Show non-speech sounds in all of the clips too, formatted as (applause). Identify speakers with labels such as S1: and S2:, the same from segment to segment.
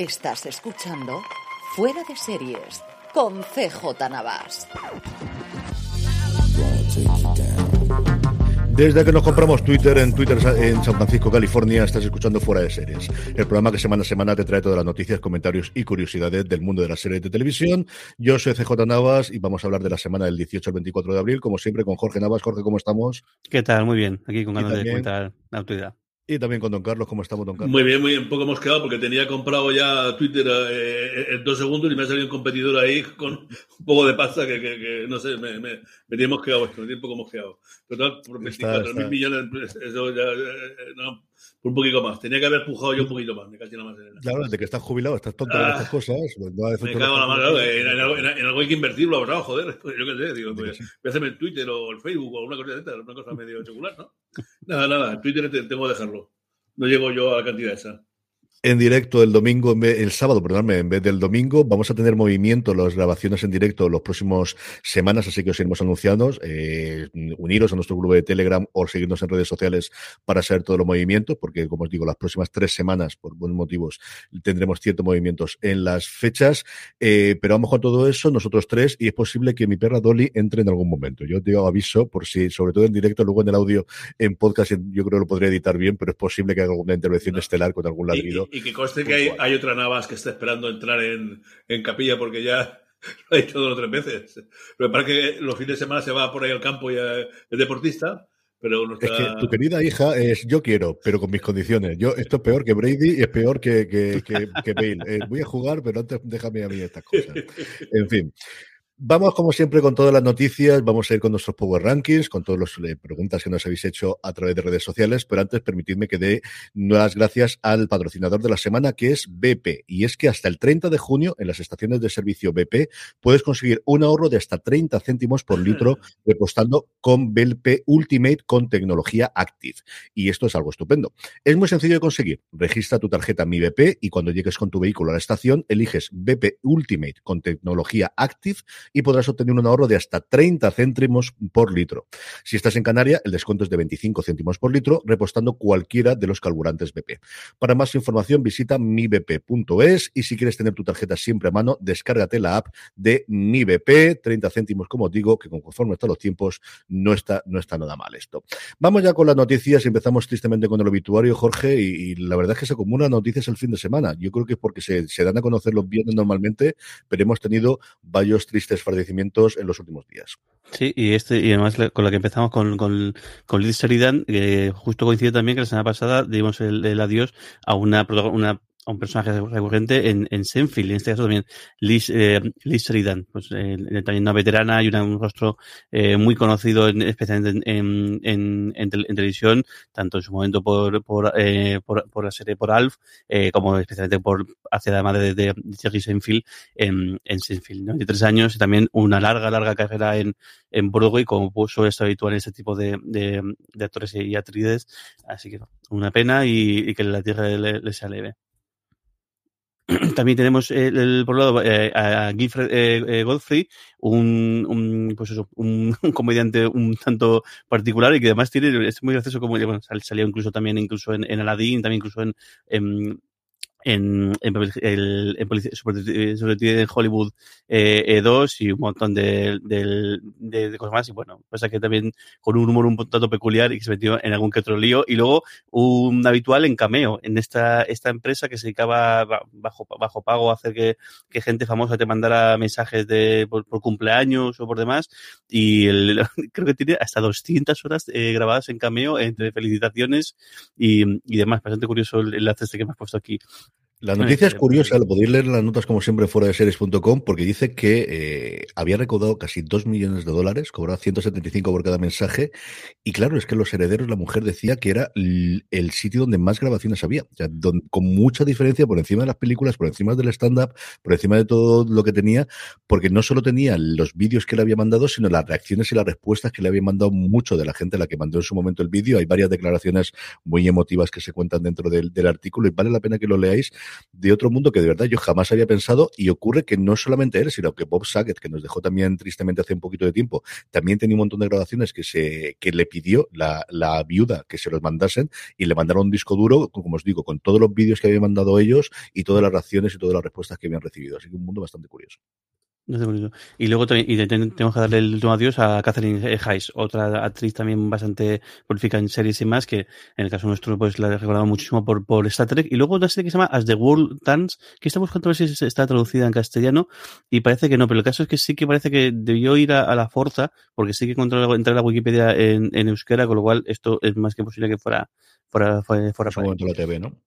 S1: Estás escuchando Fuera de Series con CJ Navas.
S2: Desde que nos compramos Twitter en Twitter en San Francisco, California, estás escuchando Fuera de Series, el programa que semana a semana te trae todas las noticias, comentarios y curiosidades del mundo de las series de televisión. Yo soy CJ Navas y vamos a hablar de la semana del 18 al 24 de abril, como siempre, con Jorge Navas. Jorge, ¿cómo estamos?
S3: ¿Qué tal? Muy bien, aquí con ganas de comentar la actualidad.
S2: Y también con Don Carlos, ¿cómo estamos, Don Carlos?
S4: Muy bien, muy bien. Poco hemos quedado porque tenía comprado ya Twitter eh, en dos segundos y me ha salido un competidor ahí con un poco de pasta que, que, que no sé, me, me, me tiene mosqueado esto, me tiene un poco mosqueado. Total, por 24 mil millones, eso ya, eh, no, un poquito más. Tenía que haber pujado yo un poquito más, me casi nada más. En
S2: claro, de que estás jubilado, estás tonto ah, de estas cosas.
S4: Pues no me cago en la mano, claro, en, en, algo, en, en, algo hay que invertirlo ahora, joder. (laughs) Yo qué sé, digo, pues, voy a hacerme el Twitter o el Facebook o alguna cosa de esta, una cosa medio (laughs) secular, ¿no? Nada, nada, Twitter tengo que dejarlo no llego yo a la cantidad esa
S2: en directo el domingo, el sábado, perdónme, en vez del domingo. Vamos a tener movimiento, las grabaciones en directo los próximos semanas, así que os iremos anunciando. Eh, uniros a nuestro grupo de Telegram o seguirnos en redes sociales para saber todos los movimientos, porque como os digo, las próximas tres semanas, por buenos motivos, tendremos ciertos movimientos en las fechas. Eh, pero vamos con todo eso, nosotros tres, y es posible que mi perra Dolly entre en algún momento. Yo te aviso, por si, sobre todo en directo, luego en el audio, en podcast, yo creo que lo podría editar bien, pero es posible que haga alguna intervención no. estelar con algún ladrido.
S4: Y, que conste que hay, hay, otra Navas que está esperando entrar en, en capilla porque ya (laughs) lo ha hecho dos o tres veces. Pero para que los fines de semana se va por ahí al campo y es deportista. Pero no está...
S2: Es que tu querida hija es yo quiero, pero con mis condiciones. Yo Esto es peor que Brady y es peor que, que, que, que Bale. Eh, voy a jugar, pero antes déjame a mí estas cosas. (laughs) En fin. Vamos, como siempre, con todas las noticias. Vamos a ir con nuestros Power Rankings, con todas las eh, preguntas que nos habéis hecho a través de redes sociales. Pero antes, permitidme que dé las gracias al patrocinador de la semana, que es BP. Y es que hasta el 30 de junio, en las estaciones de servicio BP, puedes conseguir un ahorro de hasta 30 céntimos por litro (laughs) repostando con BP Ultimate con tecnología Active. Y esto es algo estupendo. Es muy sencillo de conseguir. Registra tu tarjeta Mi BP y cuando llegues con tu vehículo a la estación, eliges BP Ultimate con tecnología Active y podrás obtener un ahorro de hasta 30 céntimos por litro. Si estás en Canarias, el descuento es de 25 céntimos por litro, repostando cualquiera de los carburantes BP. Para más información, visita mibp.es y si quieres tener tu tarjeta siempre a mano, descárgate la app de Mi BP, 30 céntimos, como digo, que conforme están los tiempos, no está, no está nada mal esto. Vamos ya con las noticias, empezamos tristemente con el obituario, Jorge, y, y la verdad es que se acumulan noticias el fin de semana. Yo creo que es porque se, se dan a conocer los viernes normalmente, pero hemos tenido varios tristes fallecimientos en los últimos días.
S3: Sí, y este y además con la que empezamos con, con, con Liz Sheridan, que justo coincide también que la semana pasada dimos el, el adiós a una, una un personaje recurrente en, en Senfield, en este caso también Liz, eh, Liz Sheridan, pues, eh, también una veterana y una, un rostro eh, muy conocido, en, especialmente en, en, en, tel, televisión, tanto en su momento por, por, eh, por, por, la serie por Alf, eh, como especialmente por hacia la madre de, de Jerry Senfield en, en Senfield. 93 años y también una larga, larga carrera en, en Broadway, como suele estar habitual en este tipo de, de, actores y actrices. Así que una pena y, y que la tierra le sea leve. (clears throat) También tenemos el, el, por un lado eh, a Gilfred eh, eh, Godfrey, un, un, pues eso, un, (laughs) un, comediante un tanto particular y que además tiene, es muy gracioso como bueno, salió incluso también incluso en, en Aladdin, también incluso en, en en, en, el, en, Hollywood eh, 2 y un montón de, de, de, cosas más. Y bueno, pasa que también con un humor un tanto peculiar y que se metió en algún que otro lío. Y luego un habitual en cameo en esta, esta empresa que se dedicaba bajo, bajo pago a hacer que, que gente famosa te mandara mensajes de, por, cumpleaños o por demás. Y (laughs) creo que tiene hasta 200 horas eh, grabadas en cameo entre felicitaciones y, y demás. Bastante curioso el enlace este que me has puesto aquí.
S2: La noticia es curiosa, lo podéis leer en las notas como siempre fuera de series.com porque dice que eh, había recaudado casi 2 millones de dólares, cobraba 175 por cada mensaje y claro, es que los herederos, la mujer decía que era el sitio donde más grabaciones había, o sea, con mucha diferencia por encima de las películas, por encima del stand-up, por encima de todo lo que tenía, porque no solo tenía los vídeos que le había mandado, sino las reacciones y las respuestas que le había mandado mucho de la gente a la que mandó en su momento el vídeo. Hay varias declaraciones muy emotivas que se cuentan dentro del, del artículo y vale la pena que lo leáis de otro mundo que de verdad yo jamás había pensado y ocurre que no solamente él, sino que Bob Saget, que nos dejó también tristemente hace un poquito de tiempo, también tenía un montón de grabaciones que se que le pidió la, la viuda que se los mandasen y le mandaron un disco duro, como os digo, con todos los vídeos que habían mandado ellos y todas las reacciones y todas las respuestas que habían recibido. Así que un mundo bastante curioso.
S3: Y luego y tenemos que darle el último adiós a Catherine Hayes, otra actriz también bastante prolífica en series y más, que en el caso nuestro pues la he recordado muchísimo por, por Star Trek. Y luego una serie que se llama As the World Turns, que está buscando ver si está traducida en castellano, y parece que no, pero el caso es que sí que parece que debió ir a, la Forza, porque sí que encontró entrar a la Wikipedia en, en euskera, con lo cual esto es más que posible que fuera fuera, fuera, fuera,
S2: fuera la TV, ¿no?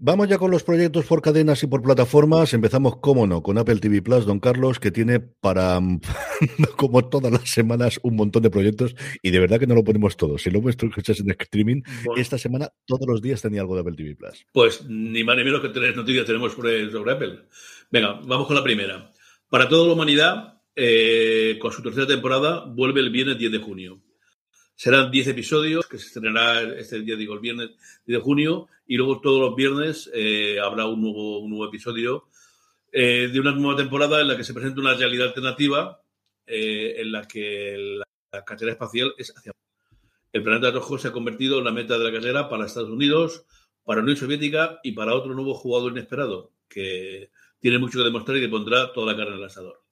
S2: Vamos ya con los proyectos por cadenas y por plataformas. Empezamos, cómo no, con Apple TV Plus, don Carlos, que tiene para, (laughs) como todas las semanas, un montón de proyectos y de verdad que no lo ponemos todos. Si lo escuchas en streaming, esta semana todos los días tenía algo de Apple TV Plus.
S4: Pues ni más ni menos que tres noticias tenemos sobre, sobre Apple. Venga, vamos con la primera. Para toda la humanidad, eh, con su tercera temporada, vuelve el viernes 10 de junio. Serán 10 episodios que se estrenará este día, digo, el viernes de junio, y luego todos los viernes eh, habrá un nuevo, un nuevo episodio eh, de una nueva temporada en la que se presenta una realidad alternativa eh, en la que la, la carrera espacial es hacia el planeta rojo se ha convertido en la meta de la carrera para Estados Unidos, para la Unión Soviética y para otro nuevo jugador inesperado que tiene mucho que demostrar y que pondrá toda la carne en el asador.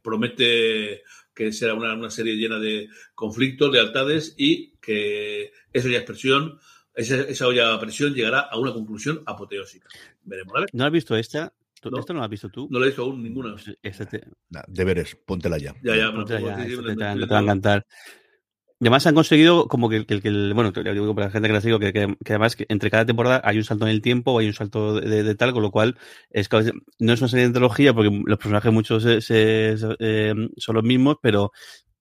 S4: promete que será una, serie llena de conflictos, lealtades y que esa ya expresión, esa, esa olla presión llegará a una conclusión apoteósica. Veremos, ¿vale?
S3: ¿No has visto esta? ¿Esto no lo has visto tú?
S4: No la he visto aún ninguna.
S3: Pues este te...
S2: deberes, póntela ya.
S4: Ya, ya,
S3: póntela ya, te, te, te, va a encantar. Además han conseguido como que, que, que el, bueno, te digo para la gente que la sigo, que, que, que, además que entre cada temporada hay un salto en el tiempo, hay un salto de, de, tal, con lo cual es no es una serie de antología porque los personajes muchos se, se, eh, son los mismos, pero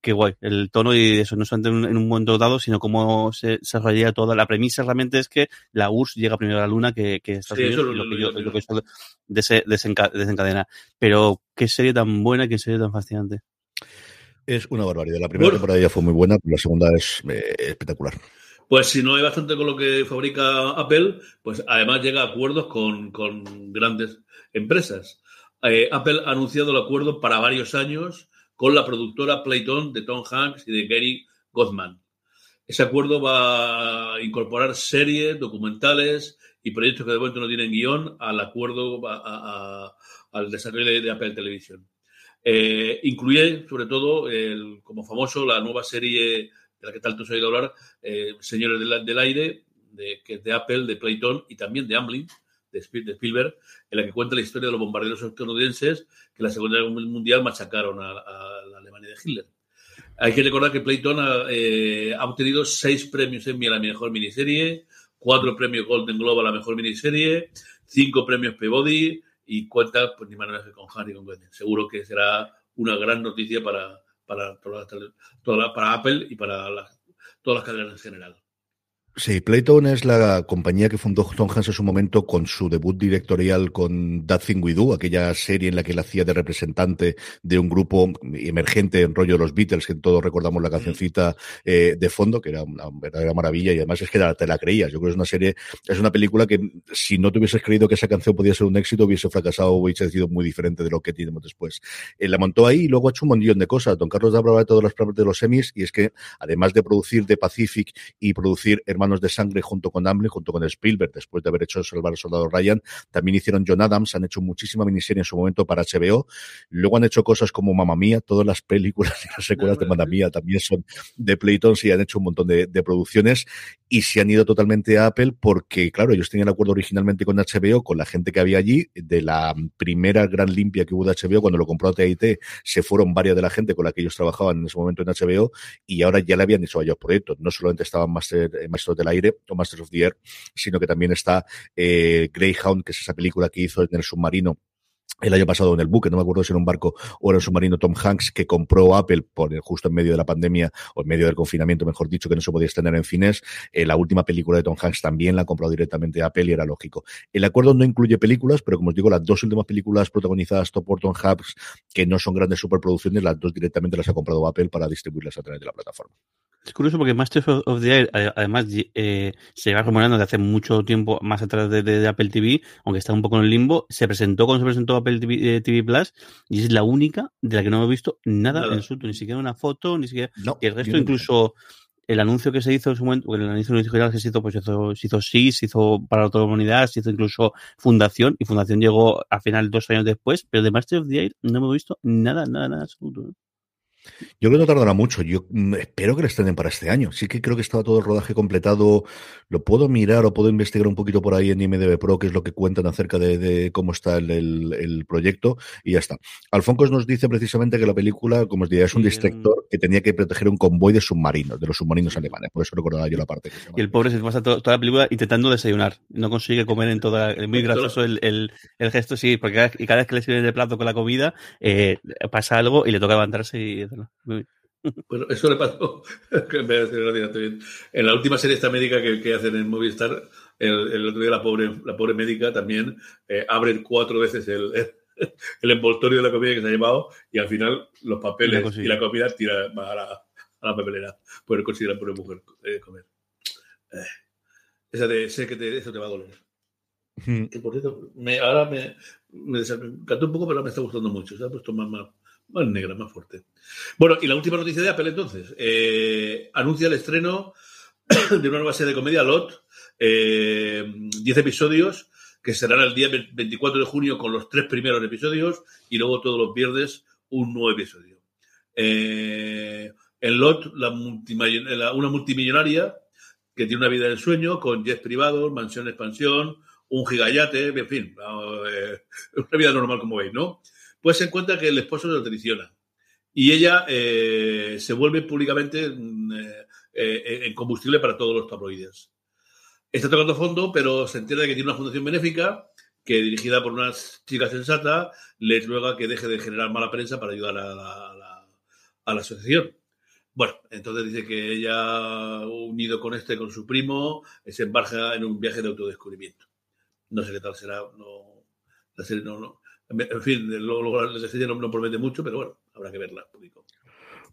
S3: qué guay, el tono y eso, no solamente en, un momento dado, sino cómo se, se desarrolla toda la premisa realmente es que la URSS llega primero a la Luna que, que Estados
S4: Sí,
S3: Unidos, y
S4: lo-
S3: lo que,
S4: lo-
S3: yo-
S4: lo-
S3: lo que eso dese- desenca- desencadena. Pero qué serie tan buena, qué serie tan fascinante.
S2: Es una barbaridad. La primera
S4: Bueno.
S2: temporada ya fue muy buena, pero la segunda es eh, espectacular.
S4: Pues si no hay bastante con lo que fabrica Apple, pues además llega a acuerdos con, con grandes empresas. Eh, Apple ha anunciado el acuerdo para varios años con la productora Playton de Tom Hanks y de Gary Goldman. Ese acuerdo va a incorporar series, documentales y proyectos que de momento no tienen guion al acuerdo, a- a- a- al desarrollo de, de Apple Television. Eh, incluye, sobre todo, el- como famoso, la nueva serie de la que tanto se ha oído hablar, eh, Señores del, Aire, de, que es de Apple, de Playton y también de Amblin, de, de Spielberg, en la que cuenta la historia de los bombarderos estadounidenses que en la Segunda Guerra Mundial machacaron a, a la Alemania de Hitler. Hay que recordar que Playton ha, eh, ha obtenido seis premios Emmy a la mejor miniserie, cuatro premios Golden Globe a la mejor miniserie, cinco premios Peabody y cuenta, pues ni más que con Harry con Gwen. Seguro que será una gran noticia para, para, toda para Apple y para todas las cadenas en general.
S2: Sí, Playton es la compañía que fundó Tom Hanks en su momento con su debut directorial con That Thing We Do, aquella serie en la que él hacía de representante de un grupo emergente en rollo de los Beatles, que todos recordamos la cancioncita eh, de fondo, que era una verdadera maravilla y además es que te la creías. Yo creo que es una serie, es una película que si no te hubieses creído que esa canción podía ser un éxito, hubiese fracasado o hubiese sido muy diferente de lo que tenemos después. Eh, la montó ahí y luego ha hecho un montón de cosas. Don Carlos hablaba de todas las partes de los semis y es que además de producir The Pacific y producir Hermanos Hermanos de Sangre junto con Amblin, junto con Spielberg, después de haber hecho Salvar al Soldado Ryan. También hicieron John Adams, han hecho muchísima miniserie en su momento para HBO. Luego han hecho cosas como Mamma Mía, todas las películas y las secuelas de Mamma Mía también son de Playton, y han hecho un montón de, de producciones y se han ido totalmente a Apple porque, claro, ellos tenían acuerdo originalmente con HBO, con la gente que había allí, de la primera gran limpia que hubo de HBO, cuando lo compró AT&T, se fueron varias de la gente con la que ellos trabajaban en ese momento en HBO y ahora ya le habían hecho varios proyectos. No solamente estaban Master, eh, Del Aire o Masters of the Air, sino que también está eh, Greyhound, que es esa película que hizo en el submarino el año pasado en el buque, no me acuerdo si era un barco o era un submarino Tom Hanks que compró Apple por justo en medio de la pandemia o en medio del confinamiento, mejor dicho, que no se podía extender en cines. Eh, la última película de Tom Hanks también la compró directamente Apple y era lógico. El acuerdo no incluye películas, pero como os digo, las dos últimas películas protagonizadas por Tom Hanks, que no son grandes superproducciones, las dos directamente las ha comprado Apple para distribuirlas a través de la plataforma.
S3: Es curioso porque Masters of the Air, además, eh, se va rumorando de hace mucho tiempo más atrás de, Apple TV, aunque está un poco en el limbo. Se presentó cuando se presentó Apple TV, eh, Plus y es la única de la que no hemos visto nada, en su ni siquiera una foto, ni siquiera. el resto, incluso el anuncio que se hizo en su momento, el anuncio original que se hizo, pues se hizo, se hizo sí, se hizo para toda la humanidad, se hizo incluso Fundación, y Fundación llegó al final dos años después, pero de Masters of the Air no hemos visto nada, nada, nada absoluto.
S2: Yo creo que no tardará mucho. Yo mm, espero que lo estrenen para este año. Sí que creo que estaba todo el rodaje completado. Lo puedo mirar o puedo investigar un poquito por ahí en IMDB Pro, que es lo que cuentan acerca de, cómo está el, proyecto, y ya está. Alfoncos nos dice precisamente que la película, como os diría, es un distractor que tenía que proteger un convoy de submarinos, de los submarinos alemanes. Por eso recordaba yo la parte.
S3: y el pobre se pasa toda, la película intentando desayunar. No consigue comer en toda. Es muy gracioso el, gesto, sí, porque cada, y cada vez que le sirve de plato con la comida, eh, pasa algo y le toca levantarse y (laughs)
S4: bueno, eso le pasó (laughs) en la última serie esta médica que, hacen en Movistar, el, otro día la pobre, la pobre médica también eh, abre cuatro veces el, (laughs) el, envoltorio de la comida que se ha llevado y al final los papeles y la comida tira a la, a la papelera. Pues consideran por mujer eh, comer. Eh, esa de sé que te, eso te va a doler. Que por cierto, me, ahora me, me, desencantó un poco, pero me está gustando mucho. Se ha puesto más, más, más negra, más fuerte. Bueno, y la última noticia de Apple entonces. Eh, anuncia el estreno (clears throat) de una nueva serie de comedia, Lot. 10 eh, episodios que serán el día 24 de junio con los tres primeros episodios y luego todos los viernes un nuevo episodio. Eh, en Lot, la una multimillonaria que tiene una vida de sueño con jets privados, mansión expansión, un gigayate, en fin, una vida normal como veis, ¿no? Pues se encuentra que el esposo lo traiciona. Y ella eh, se vuelve públicamente mm, eh, eh, en combustible para todos los tabloides. Está tocando fondo, pero se entera de que tiene una fundación benéfica que, dirigida por una chica sensata, les ruega que deje de generar mala prensa para ayudar a la, asociación. Bueno, entonces dice que ella, unido con este, con su primo, se embarca en un viaje de autodescubrimiento. No sé qué tal será, no, la serie no, no, en fin, luego la serie no, no promete mucho, pero bueno, habrá que verla. Público.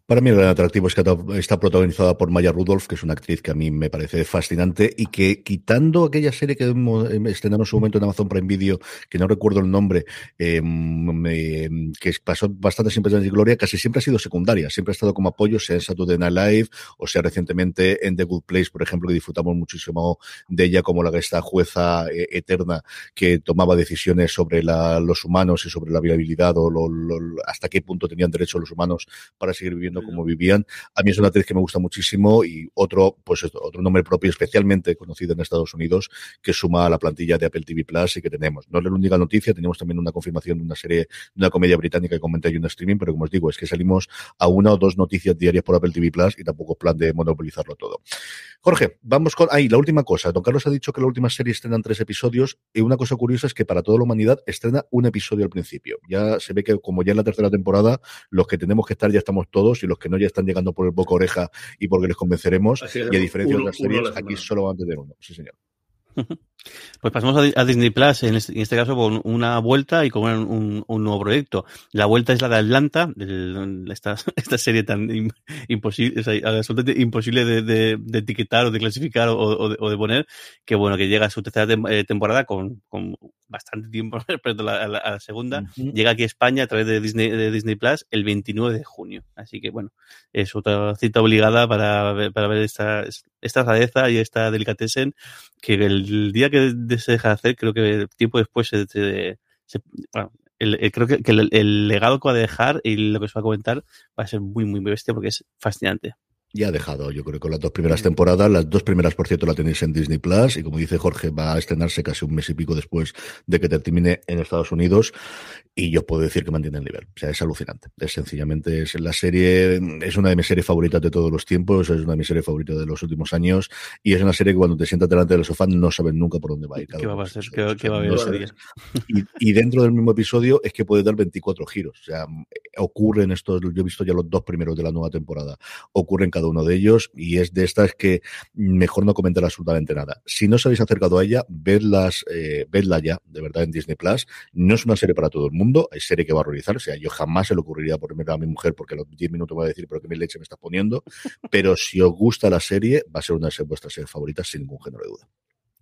S2: Para mí el gran atractivo es que está protagonizada por Maya Rudolph, que es una actriz que a mí me parece fascinante y que quitando aquella serie que estrenamos en su momento en Amazon Prime Video, que no recuerdo el nombre, eh, que pasó bastante siempre en Gloria, casi siempre ha sido secundaria, siempre ha estado como apoyo, sea en Saturday Night Live o sea recientemente en The Good Place, por ejemplo, que disfrutamos muchísimo de ella como la esta jueza eh, eterna que tomaba decisiones sobre los humanos y sobre la viabilidad o hasta qué punto tenían derecho los humanos para seguir viviendo como vivían. A mí es una actriz que me gusta muchísimo y otro, pues otro nombre propio especialmente conocido en Estados Unidos que suma a la plantilla de Apple TV Plus y que tenemos. No es la única noticia, tenemos también una confirmación de una serie, de una comedia británica que comenté yo en streaming, pero como os digo, es que salimos a una o dos noticias diarias por Apple TV Plus y tampoco es plan de monopolizarlo todo. Jorge, vamos con, ahí, la última cosa. Don Carlos ha dicho que la última serie estrena tres episodios y una cosa curiosa es que para toda la humanidad estrena un episodio al principio. Ya se ve que como ya en la tercera temporada, los que tenemos que estar ya estamos todos y los que no ya están llegando por el boca oreja y porque les convenceremos. y a diferencia de otras series, aquí solo van a tener uno. Sí, señor. (laughs)
S3: Pues pasamos a, Disney Plus, en este, en este, caso con una vuelta y con un, un, nuevo proyecto. La vuelta es la de Atlanta, (laughs) esta, esta, serie tan imposible, absolutamente imposible de, de, de, etiquetar o de clasificar o, o, de, poner, que bueno, que llega a su tercera eh, temporada con, con bastante tiempo (laughs) respecto a la, segunda. Llega aquí a España a través de Disney, de Disney Plus el 29 de junio. Así que bueno, es otra cita obligada para para ver esta, esta rareza y esta delicatessen que el día que se deja de hacer, creo que tiempo después se, creo que, el, legado que va a dejar y lo que se va a comentar va a ser muy, muy bestia porque es fascinante
S2: ya ha dejado, yo creo, con las dos primeras temporadas. Las dos primeras, por cierto, la tenéis en Disney Plus. Y como dice Jorge, va a estrenarse casi un mes y pico después de que termine en Estados Unidos. Y yo puedo decir que mantiene el nivel. O sea, es alucinante. Es sencillamente, es la serie, es una de mis series favoritas de todos los tiempos. Es una de mis series favoritas de los últimos años. Y es una serie que cuando te sientas delante del sofá no sabes nunca por dónde va a ir.
S3: ¿Qué va a, ser? ¿Qué, va a haber
S2: y, y, dentro del mismo episodio es que puede dar 24 giros. O sea, ocurren estos, yo he visto ya los dos primeros de la nueva temporada. Ocurren cada uno de ellos y es de estas que mejor no comentar absolutamente nada. Si no os habéis acercado a ella, vedlas, eh, vedla ya, de verdad, en Disney Plus. No es una serie para todo el mundo, es serie que va a horrorizar. O sea, yo jamás se le ocurriría ponerme a mi mujer porque a los 10 minutos va a decir, pero qué mi leche me está poniendo. (laughs) Pero si os gusta la serie, va a ser una de vuestras series favoritas sin ningún género de duda.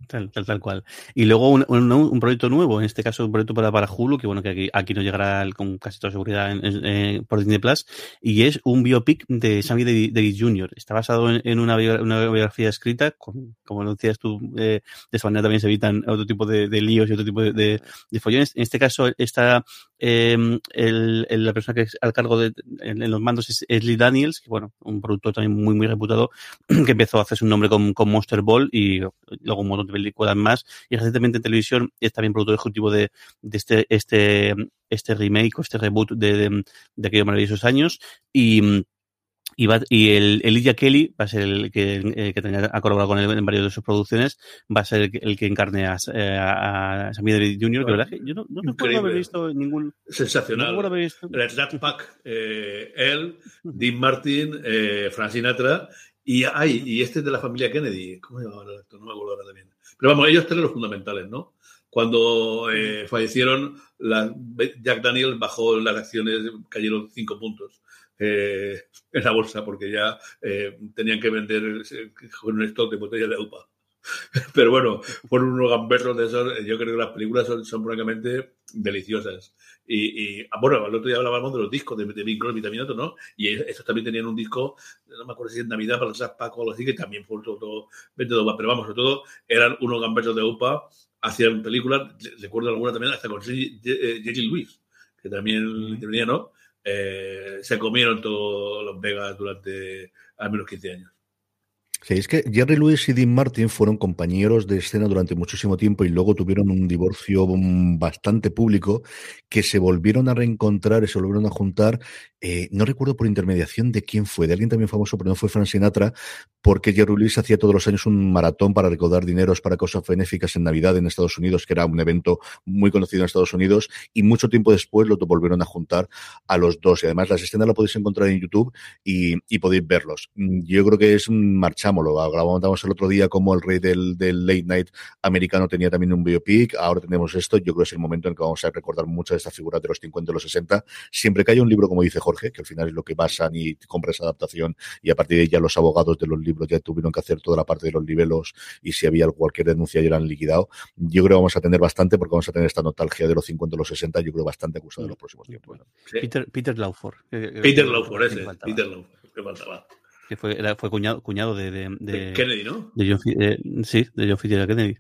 S3: Tal, tal, tal cual. Y luego un, proyecto nuevo, en este caso un proyecto para, para Hulu, que bueno, que aquí, aquí nos llegará con casi toda seguridad en, por Disney Plus, y es un biopic de Sammy Davis Jr. Está basado en, una, biografía escrita, como decías tú, eh, de esa manera también se evitan otro tipo de, líos y otro tipo de, follones. En este caso está eh, la persona que es al cargo de en, los mandos es, Lee Daniels, que bueno, un productor también muy, muy reputado, (clears throat) que empezó a hacerse un nombre con, con Monster Ball y luego un montón de películas más. Y recientemente en televisión es también productor ejecutivo de, de este, este, este remake o este reboot de, de, de aquellos maravillosos años. Y, y, va, y el Elijah Kelly va a ser el que, eh, que tenga, ha colaborado con él en varias de sus producciones, va a ser el que, el que encarne a, a, a Sammy David Jr., que verdad que yo no, no recuerdo haber visto ningún...
S4: Sensacional. No visto... El Rat Pack, eh, él, Dean Martin, eh, Frank Sinatra, y, ay, y este es de la familia Kennedy, ¿cómo se llama el actor? No me acuerdo ahora también. Pero vamos, ellos tres los fundamentales, ¿no? Cuando eh, fallecieron, la, Jack Daniel bajó las acciones, cayeron cinco puntos eh, en la bolsa porque ya eh, tenían que vender con un stock de botellas de UPA. (laughs) Pero bueno, fueron unos gamberros de esos. Yo creo que las películas son, son francamente deliciosas. Y, y, ah, bueno, el otro día hablábamos de los discos de, de Bing Crosby también ¿no? Y estos también tenían un disco, no me acuerdo si en Navidad para los Paco o algo así, que también fue todo, todo vendedor. Pero vamos, sobre todo eran unos gamberros de UPA, hacían películas, recuerdo alguna también, hasta con J.J. Lewis, que también intervenía, ¿no? Eh, se comieron todos los Vegas durante al menos 15 años.
S2: Es que Jerry Lewis y Dean Martin fueron compañeros de escena durante muchísimo tiempo y luego tuvieron un divorcio bastante público que se volvieron a reencontrar y se volvieron a juntar. Eh, no recuerdo por intermediación de quién fue, de alguien también famoso, pero no fue Frank Sinatra, porque Jerry Lewis hacía todos los años un maratón para recaudar dineros para cosas benéficas en Navidad en Estados Unidos, que era un evento muy conocido en Estados Unidos, y mucho tiempo después lo volvieron a juntar a los dos. Y además las escenas las podéis encontrar en YouTube y, y podéis verlos. Yo creo que es un marchamo lo Grabamos el otro día como el rey del, del, late night americano tenía también un biopic. Ahora tenemos esto. Yo creo que es el momento en que vamos a recordar muchas de estas figuras de los 50 y los 60. Siempre que haya un libro, como dice Jorge, que al final es lo que basan y compra esa adaptación y a partir de ahí ya los abogados de los libros ya tuvieron que hacer toda la parte de los niveles y si había cualquier denuncia ya eran liquidado. Yo creo que vamos a tener bastante porque vamos a tener esta nostalgia de los 50 y los 60. Yo creo bastante acusada en los próximos tiempos.
S3: Peter, Peter Lauford.
S4: Peter Lauford, ese. Peter Lauford. ¿Qué faltaba?
S3: Que fue, era, fue cuñado, cuñado de, de, de,
S4: Kennedy, ¿no?
S3: De John, eh, sí, de John Fitzgerald Kennedy.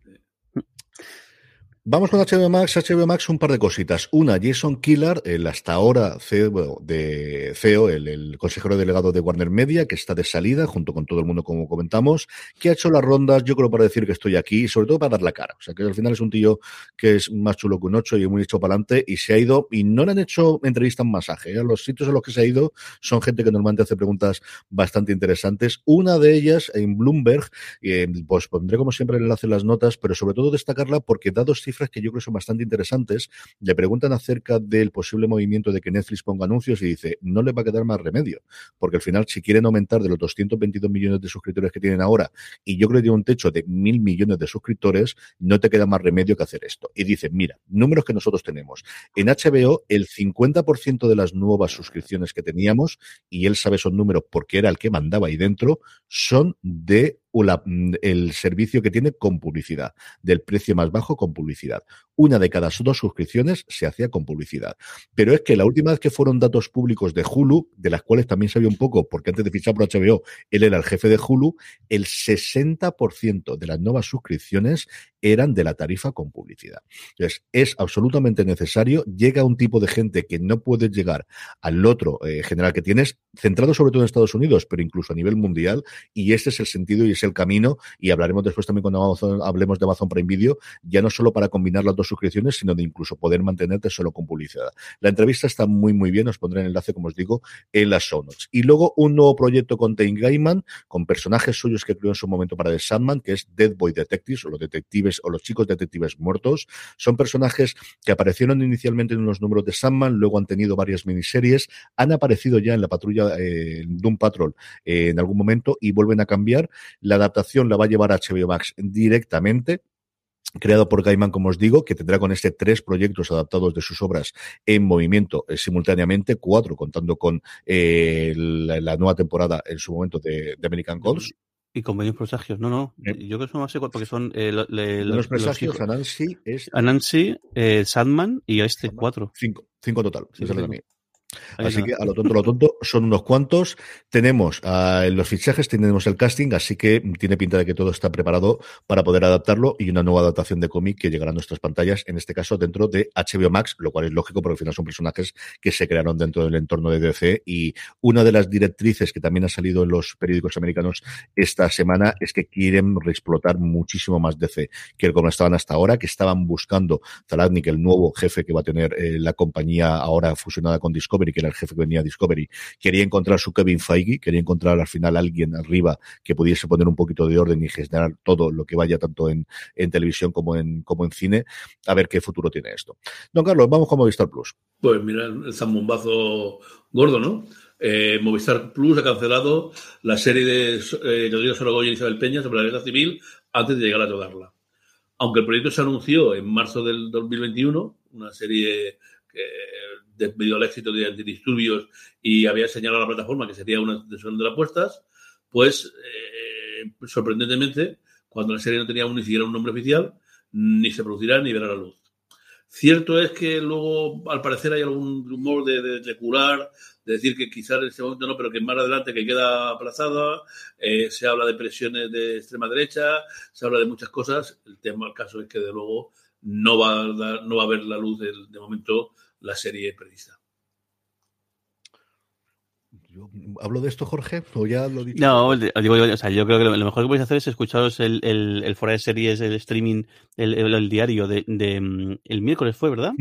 S2: Vamos con HBO Max. HBO Max, un par de cositas. Una, Jason Killer, el hasta ahora CEO, de CEO el, consejero delegado de Warner Media, que está de salida, junto con todo el mundo, como comentamos, que ha hecho las rondas, yo creo, para decir que estoy aquí, y sobre todo para dar la cara. O sea, que al final es un tío que es más chulo que un ocho y muy hecho para adelante, y se ha ido, y no le han hecho entrevistas en masaje. ¿eh? Los sitios en los que se ha ido son gente que normalmente hace preguntas bastante interesantes. Una de ellas en Bloomberg, eh, pues pondré como siempre el enlace en las notas, pero sobre todo destacarla porque dados cifras que yo creo son bastante interesantes. Le preguntan acerca del posible movimiento de que Netflix ponga anuncios y dice, no le va a quedar más remedio, porque al final si quieren aumentar de los 222 millones de suscriptores que tienen ahora, y yo creo que tiene un techo de mil millones de suscriptores, no te queda más remedio que hacer esto. Y dice, mira, números que nosotros tenemos. En HBO, el 50% de las nuevas suscripciones que teníamos, y él sabe esos números porque era el que mandaba ahí dentro, son de Mm, el servicio que tiene con publicidad, del precio más bajo con publicidad. Una de cada dos suscripciones se hacía con publicidad. Pero es que la última vez que fueron datos públicos de Hulu, de las cuales también sabía un poco, porque antes de fichar por HBO, él era el jefe de Hulu, el 60% de las nuevas suscripciones eran de la tarifa con publicidad. Entonces, es absolutamente necesario. Llega un tipo de gente que no puede llegar al otro eh, general que tienes, centrado sobre todo en Estados Unidos, pero incluso a nivel mundial, y ese es el sentido y es el camino, y hablaremos después también cuando hablemos de Amazon Prime Video, ya no solo para combinar las dos suscripciones, sino de incluso poder mantenerte solo con publicidad. La entrevista está muy, muy bien, os pondré el enlace, como os digo, en las show notes. Y luego un nuevo proyecto con Tain Gaiman, con personajes suyos que creó en su momento para The Sandman, que es Dead Boy Detectives, o los detectives o los chicos detectives muertos. Son personajes que aparecieron inicialmente en unos números de Sandman, luego han tenido varias miniseries, han aparecido ya en la patrulla eh, Doom Patrol eh, en algún momento y vuelven a cambiar. La adaptación la va a llevar a HBO Max directamente creado por Gaiman, como os digo, que tendrá con este tres proyectos adaptados de sus obras en movimiento eh, simultáneamente, cuatro contando con la, nueva temporada en su momento de, de American Gods.
S3: Y con medios presagios, no, no. Eh. Yo creo que son más porque son eh,
S2: los, presagios, Anansi es.
S3: Anansi, eh, Sandman y este, cuatro.
S2: Cinco, cinco total. Sí, Así que a lo tonto, lo tonto, son unos cuantos. Tenemos uh, los fichajes, tenemos el casting, así que tiene pinta de que todo está preparado para poder adaptarlo y una nueva adaptación de cómic que llegará a nuestras pantallas, en este caso dentro de HBO Max, lo cual es lógico porque al final son personajes que se crearon dentro del entorno de DC y una de las directrices que también ha salido en los periódicos americanos esta semana es que quieren reexplotar muchísimo más DC que como estaban hasta ahora, que estaban buscando Zaladnik, el nuevo jefe que va a tener eh, la compañía ahora fusionada con Discovery, que era el jefe que venía a Discovery, quería encontrar su Kevin Feige, quería encontrar al final alguien arriba que pudiese poner un poquito de orden y gestionar todo lo que vaya tanto en, en televisión como en, como en cine, a ver qué futuro tiene esto. Don Carlos, vamos con Movistar Plus.
S4: Pues mira, el zambombazo gordo, ¿no? Eh, Movistar Plus ha cancelado la serie de eh, Rodrigo y Isabel Peña sobre la guerra civil antes de llegar a rodarla. Aunque el proyecto se anunció en marzo del 2021, una serie debido al éxito de antidisturbios y había señalado a la plataforma que sería una de sus apuestas, pues eh, sorprendentemente, cuando la serie no tenía ni siquiera un nombre oficial, ni se producirá ni verá la luz. Cierto es que luego, al parecer, hay algún rumor de, de, curar, de decir que quizás en este momento no, pero que más adelante que queda aplazada. Eh, se habla de presiones de extrema derecha, se habla de muchas cosas. El tema, el caso es que de luego no va a, dar, no va a ver la luz de, de momento la serie prevista.
S2: ¿Hablo de esto, Jorge? ¿O ya lo he dicho?
S3: No, digo, o sea, yo creo que lo, mejor que podéis hacer es escucharos el, el, el fuera de series, el streaming, el, el diario de, de, mm, el miércoles fue, ¿verdad?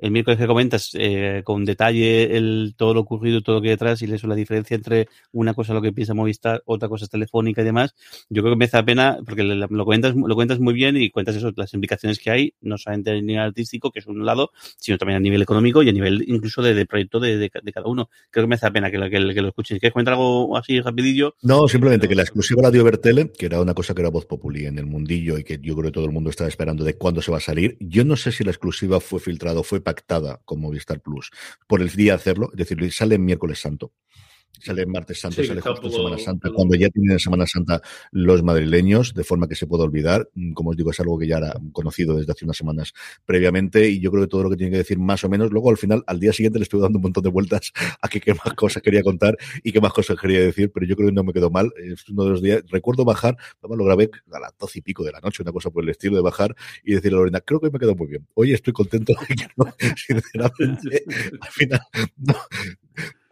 S3: El miércoles que comentas eh, con detalle el, todo lo ocurrido, todo lo que hay detrás y eso, la diferencia entre una cosa lo que piensa Movistar, otra cosa es telefónica y demás, yo creo que me hace pena porque lo cuentas, lo cuentas muy bien y cuentas eso, las implicaciones que hay, no solamente a nivel artístico, que es un lado, sino también a nivel económico y a nivel incluso de, proyecto de, de, cada uno. Creo que me hace pena que, lo, que, lo escuches. ¿Quieres comentar algo así rapidillo?
S2: No, simplemente que la exclusiva la dio Bertele, que era una cosa que era voz populi en el mundillo y que yo creo que todo el mundo estaba esperando de cuándo se va a salir. Yo no sé si la exclusiva fue filtrada o fue pactada como Movistar Plus por el día de hacerlo, es decir, sale miércoles santo. Sale martes santo, sale justo en Semana Santa, cuando ya tienen Semana Santa los madrileños, de forma que se pueda olvidar. Mm, como os digo, es algo que ya era conocido desde hace unas semanas previamente, y yo creo que todo lo que tiene que decir más o menos, luego al final, al día siguiente le estuve dando un montón de vueltas (laughs) a que qué más cosas quería contar y qué más cosas quería decir, pero yo creo que no me quedó mal. Es uno de los días, recuerdo bajar, lo grabé a las doce y pico de la noche, una cosa por el estilo de bajar y decirle a Lorena, creo que me quedó muy bien. Hoy estoy contento de que no, (laughs) sinceramente, (laughs) al final, no,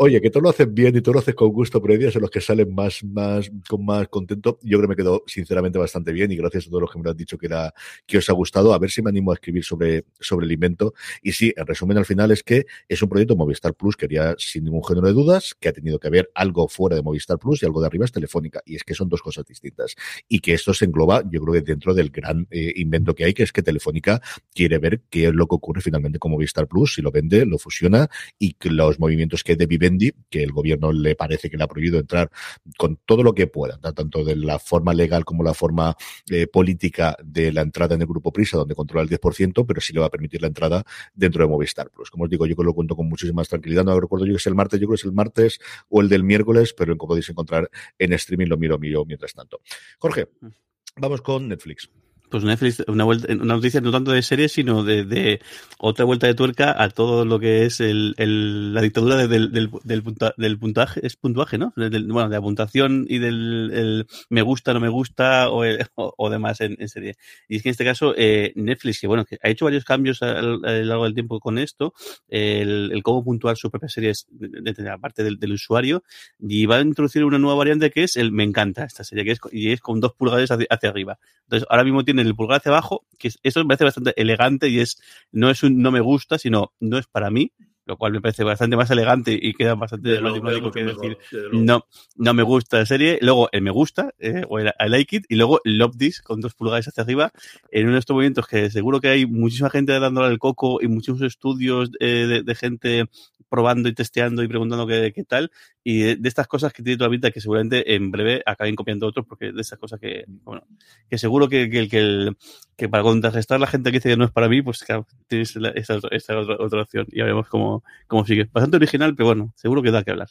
S2: Oye, que tú lo haces bien y tú lo haces con gusto, pero hay días en los que salen más, más, con más contento. Yo creo que me quedó sinceramente bastante bien y gracias a todos los que me lo han dicho que, era, que os ha gustado. A ver si me animo a escribir sobre, sobre el invento. Y sí, el resumen al final es que es un proyecto Movistar Plus, quería sin ningún género de dudas, que ha tenido que ver algo fuera de Movistar Plus y algo de arriba es Telefónica. Y es que son dos cosas distintas. Y que esto se engloba, yo creo que dentro del gran eh, invento que hay, que es que Telefónica quiere ver qué es lo que ocurre finalmente con Movistar Plus, si lo vende, lo fusiona y los movimientos que de Vivendi, que el gobierno le parece que le ha prohibido entrar con todo lo que pueda, tanto de la forma legal como la forma eh, política de la entrada en el grupo Prisa, donde controla el 10%, pero sí le va a permitir la entrada dentro de Movistar Plus. Como os digo, yo que lo cuento con muchísima tranquilidad. No recuerdo yo que es el martes, yo creo que es el martes o el del miércoles, pero como podéis encontrar en streaming lo miro, miro mientras tanto. Jorge, mm. vamos con Netflix.
S3: Pues Netflix, una, vuelta, una noticia no tanto de series, sino de, de, otra vuelta de tuerca a todo lo que es el, el la dictadura del, del, del, punta, del, puntaje, es puntuaje, ¿no? Bueno, de la puntuación y del el me gusta, no me gusta o, (laughs) o, o demás en, en, serie. Y es que en este caso, eh, Netflix, que bueno, que ha hecho varios cambios a, a lo largo del tiempo con esto, el, cómo puntuar su propia serie de, de, la parte del, usuario, y va a introducir una nueva variante que es el me encanta esta serie, que es, y es con dos pulgares hacia, hacia arriba. Entonces, ahora mismo tiene el pulgar hacia abajo, que eso me parece bastante elegante y es, no es un no me gusta, sino no es para mí, lo cual me parece bastante más elegante y queda bastante diplomático que decir de no, no me gusta la serie, luego el me gusta, eh, o el I like it, y luego el love this con dos pulgares hacia arriba, en uno de estos movimientos que seguro que hay muchísima gente dándole el coco y muchos estudios eh, de, de, gente probando y testeando y preguntando qué, qué tal, y de, de, estas cosas que tiene toda la pinta que seguramente en breve acaben copiando otros, porque de esas cosas que, bueno, que seguro que, que, que, el, que para contrarrestar la gente que dice que no es para mí, pues claro, tienes esa, esa otra, otra opción, y ya veremos cómo, cómo sigue. Bastante original, pero bueno, seguro que da que hablar.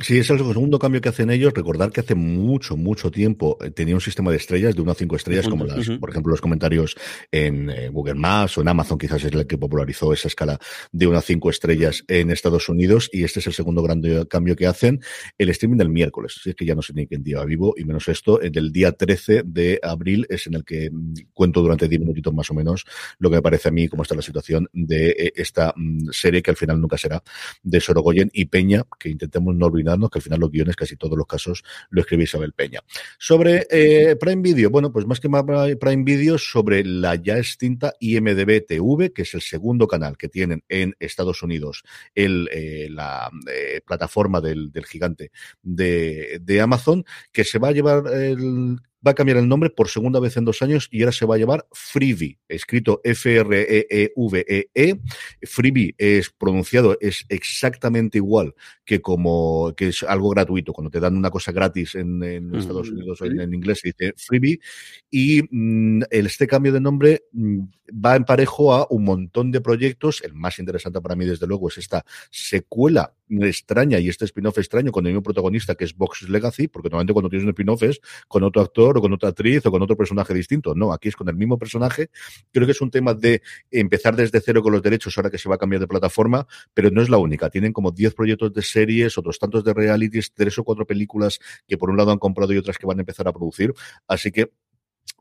S2: Sí, es el segundo cambio que hacen ellos. Recordar que hace mucho, mucho tiempo tenía un sistema de estrellas de 1 a 5 estrellas, como las, uh -huh. por ejemplo, los comentarios en eh, Google Maps o en Amazon, quizás es el que popularizó esa escala de 1 a 5 estrellas en Estados Unidos. Y este es el segundo gran cambio que hacen. El streaming del miércoles. Si es que ya no sé ni quién día vivo, y menos esto. El del día 13 de abril es en el que cuento durante 10 minutitos más o menos lo que me parece a mí cómo está la situación de esta serie que al final nunca será de Sorogoyen y Peña, que intentemos no olvidar que al final los guiones, casi todos los casos, lo escribe Isabel Peña. Sobre eh, Prime Video, bueno, pues más que más Prime Video, sobre la ya extinta IMDB TV, que es el segundo canal que tienen en Estados Unidos, el, eh, la eh, plataforma del, del gigante de, de, Amazon, que se va a llevar el va a cambiar el nombre por segunda vez en dos años y ahora se va a llamar Freebie, escrito F-R-E-E-V-E-E. -E -E. Freebie es pronunciado, es exactamente igual que como que es algo gratuito. Cuando te dan una cosa gratis en, en. Estados Unidos o en, en, inglés se dice Freebie. Y mm, este cambio de nombre mm, va en parejo a un montón de proyectos. El más interesante para mí, desde luego, es esta secuela extraña y este spin-off extraño con el mismo protagonista que es Vox Legacy, porque normalmente cuando tienes un spin-off es con otro actor o con otra actriz o con otro personaje distinto. No, aquí es con el mismo personaje. Creo que es un tema de empezar desde cero con los derechos ahora que se va a cambiar de plataforma, pero no es la única. Tienen como 10 proyectos de series, otros tantos de realities, tres o cuatro películas que por un lado han comprado y otras que van a empezar a producir. Así que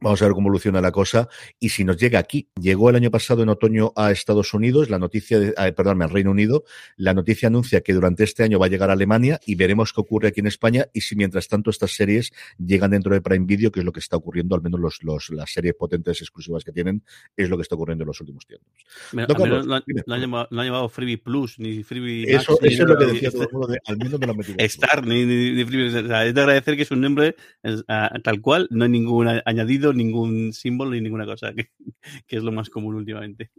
S2: Vamos a ver cómo evoluciona la cosa y si nos llega aquí. Llegó el año pasado en otoño a Estados Unidos, la noticia, de, eh, perdón, al Reino Unido, la noticia anuncia que durante este año va a llegar a Alemania y veremos qué ocurre aquí en España y si mientras tanto estas series llegan dentro de Prime Video, que es lo que está ocurriendo, al menos los, los, las series potentes exclusivas que tienen, es lo que está ocurriendo en los últimos tiempos.
S3: no, Carlos, no, no, ha llamado, Freebie Plus, ni Freebie
S2: Eso,
S3: Max,
S2: eso ni, es lo que decía todo (laughs) de, al menos me lo metido.
S3: Star, ni, ni, ni Freebie. O sea, es de agradecer que es un nombre uh, tal cual, no hay ningún añadido, ningún símbolo ni ninguna cosa, que, (laughs) que, es lo más común últimamente.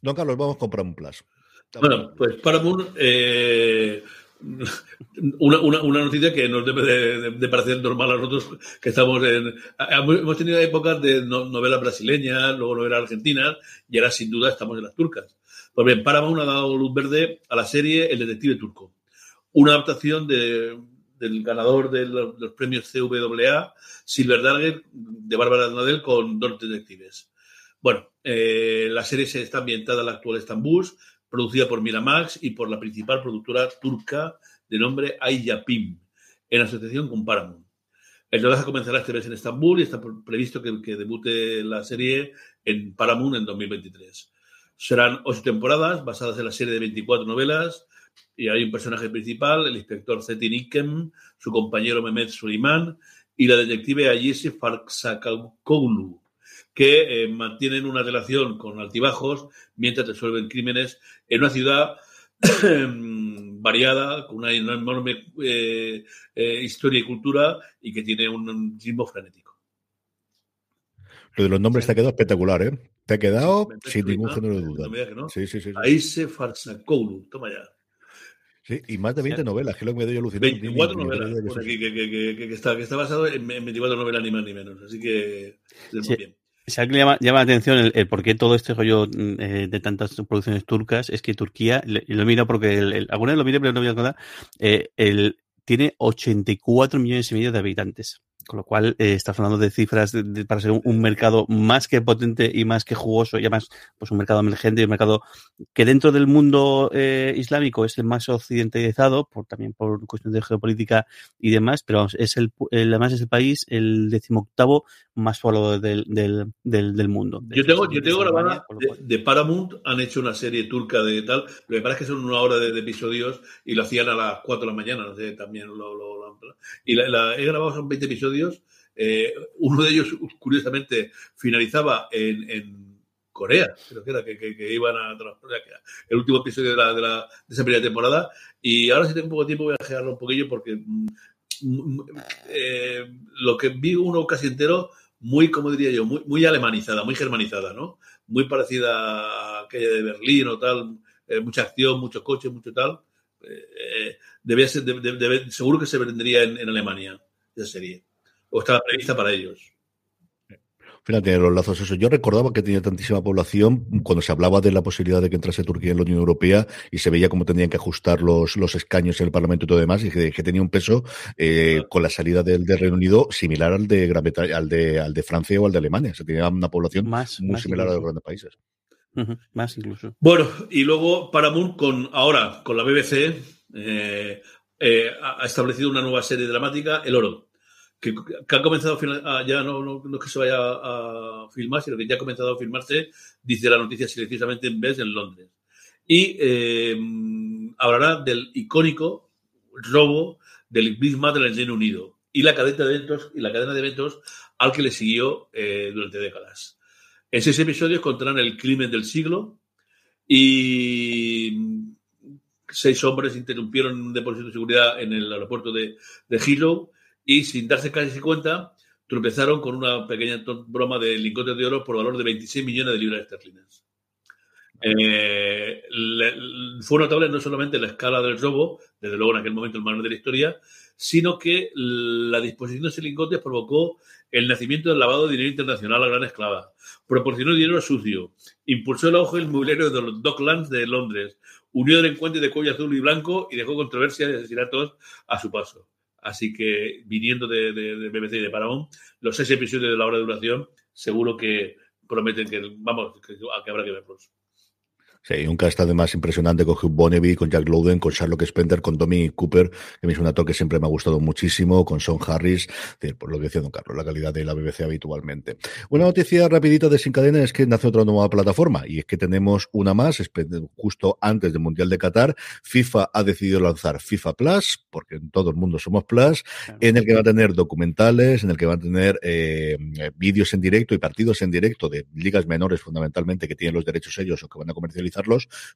S2: Don Carlos, vamos a comprar un Plus.
S4: Bueno, pues Paramount, eh, una, una, una, noticia que nos debe de, de, de, parecer normal a nosotros que estamos en... Hemos tenido épocas de novelas brasileñas, luego novelas argentinas, y ahora sin duda estamos en las turcas. Pues bien, Paramount ha dado luz verde a la serie El Detective Turco, una adaptación de, del ganador de los, de los premios CWA, Silver Dagger, de Bárbara Nadel, con dos detectives. Bueno, eh, la serie se está ambientada en la actual Estambul, producida por Miramax y por la principal productora turca de nombre Ayapim, en asociación con Paramount. El rodaje comenzará este mes en Estambul y está previsto que, que, debute la serie en Paramount en 2023. Serán ocho temporadas basadas en la serie de 24 novelas y hay un personaje principal, el inspector Zetin Ikem, su compañero Mehmet Suleiman y la detective Ayesi Farksakoglu, que eh, mantienen una relación con altibajos mientras resuelven crímenes en una ciudad (clears throat) variada, con una enorme eh, eh, historia y cultura y que tiene un ritmo frenético.
S2: Lo de los nombres sí. te ha quedado espectacular, ¿eh? Te ha quedado sin ningún género de duda.
S4: No
S2: sí, sí, sí, sí.
S4: Aise Farsakoulu, toma ya.
S2: Sí, y más de 20 sí. novelas, que es lo que me doy alucinante.
S4: 24 novelas, pues aquí, que, que, que, que, está, que está basado en 24 novelas, ni más ni menos. Así que, muy bien.
S3: Si alguien llama, llama la atención el, el, por qué todo este rollo eh, de tantas producciones turcas, es que Turquía, y lo mira porque el, el, alguna vez lo miré, pero no voy a contar, eh, el, tiene 84 millones y medio de habitantes. Con lo cual, eh, estás hablando de cifras de, de, para ser un, un, mercado más que potente y más que jugoso, y además, pues un mercado emergente y un mercado que dentro del mundo eh, islámico es el más occidentalizado, por, también por cuestiones de geopolítica y demás, pero vamos, es el, el, además es el país el decimoctavo más poblado del, del, del, del mundo. De
S4: yo tengo, yo tengo grabada de, Paramount, han hecho una serie turca de tal, lo que pasa es que son una hora de, de episodios y lo hacían a las 4 de la mañana, no sé, también lo, lo, lo y la, la, he grabado son 20 episodios eh, uno de ellos, curiosamente, finalizaba en, Corea, creo que era, que, que, que iban a el último episodio de, la, de, la, de, esa primera temporada. Y ahora, si tengo poco tiempo, voy a dejarlo un poquillo porque mm, eh, lo que vi uno casi entero, muy, como diría yo, muy, muy alemanizada, muy germanizada, ¿no? Muy parecida a aquella de Berlín o tal, eh, mucha acción, muchos coches, mucho tal. Eh, debía ser, de, seguro que se vendería en, en Alemania esa serie o estaba prevista para ellos.
S2: Fíjate, los lazos eso. Yo recordaba que tenía tantísima población cuando se hablaba de la posibilidad de que entrase Turquía en la Unión Europea y se veía cómo tenían que ajustar los, los escaños en el Parlamento y todo demás, y que, que tenía un peso eh, con la salida del, del, Reino Unido similar al de Gran Bretaña, al de, al de Francia o al de Alemania. O sea, tenía una población más, muy más similar incluso. a los grandes países.
S3: Uh -huh, más incluso.
S4: Bueno, y luego Paramount con ahora con la BBC eh, eh, ha establecido una nueva serie dramática, El Oro que, que, comenzado a, ya no, no, no, es que se vaya a, a, filmar, sino que ya ha comenzado a filmarse, dice la noticia silenciosamente en vez en Londres. Y eh, hablará del icónico robo del Big Mother en el Reino Unido y la cadena de eventos, y la cadena de eventos al que le siguió eh, durante décadas. En seis episodios contarán el crimen del siglo y seis hombres interrumpieron un depósito de seguridad en el aeropuerto de, de Heathrow y sin darse casi cuenta, tropezaron con una pequeña broma de lingotes de oro por valor de 26 millones de libras esterlinas. Eh, fue notable no solamente la escala del robo, desde luego en aquel momento el manual de la historia, sino que la disposición de ese lingotes provocó el nacimiento del lavado de dinero internacional a gran esclava, proporcionó dinero sucio, impulsó el auge del mobiliario de los Docklands de Londres, unió delincuentes de cuello azul y blanco y dejó controversia y asesinatos a su paso. Así que viniendo de, de, de, BBC y de Paramount, los seis episodios de la hora de duración seguro que prometen que, vamos, que, que habrá que verlos.
S2: Sí, un cast además impresionante con Hugh Bonnevie, con Jack Lowden, con Sherlock Spender, con Dominic Cooper, que me hizo un actor que siempre me ha gustado muchísimo, con Sean Harris, por lo que decía Don Carlos, la calidad de la BBC habitualmente. Una noticia rapidita de Sin Cadena es que nace otra nueva plataforma, y es que tenemos una más, justo antes del Mundial de Qatar, FIFA ha decidido lanzar FIFA Plus, porque en todo el mundo somos Plus, en el que va a tener documentales, en el que va a tener eh, vídeos en directo y partidos en directo de ligas menores fundamentalmente que tienen los derechos ellos o que van a comercializar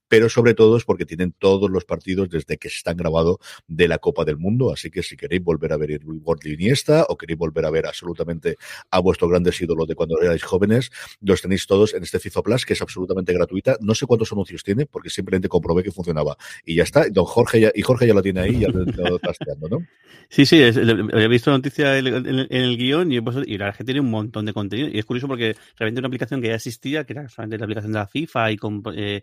S2: pero sobre todo es porque tienen todos los partidos desde que están grabados de la Copa del Mundo, así que si queréis volver a ver World Iniesta o queréis volver a ver absolutamente a vuestros grandes ídolos de cuando erais jóvenes, los tenéis todos en este FIFA Plus, que es absolutamente gratuita. No sé cuántos anuncios tiene, porque simplemente comprobé que funcionaba. Y ya está, don Jorge ya, y Jorge ya lo tiene ahí, ya lo está trasteando, ¿no? (laughs)
S3: Sí, sí, es, he visto noticia en el guion y, pues, y, la verdad es que tiene un montón de contenido. Y es curioso porque realmente una aplicación que ya existía, que era solamente la aplicación de la FIFA y con, eh,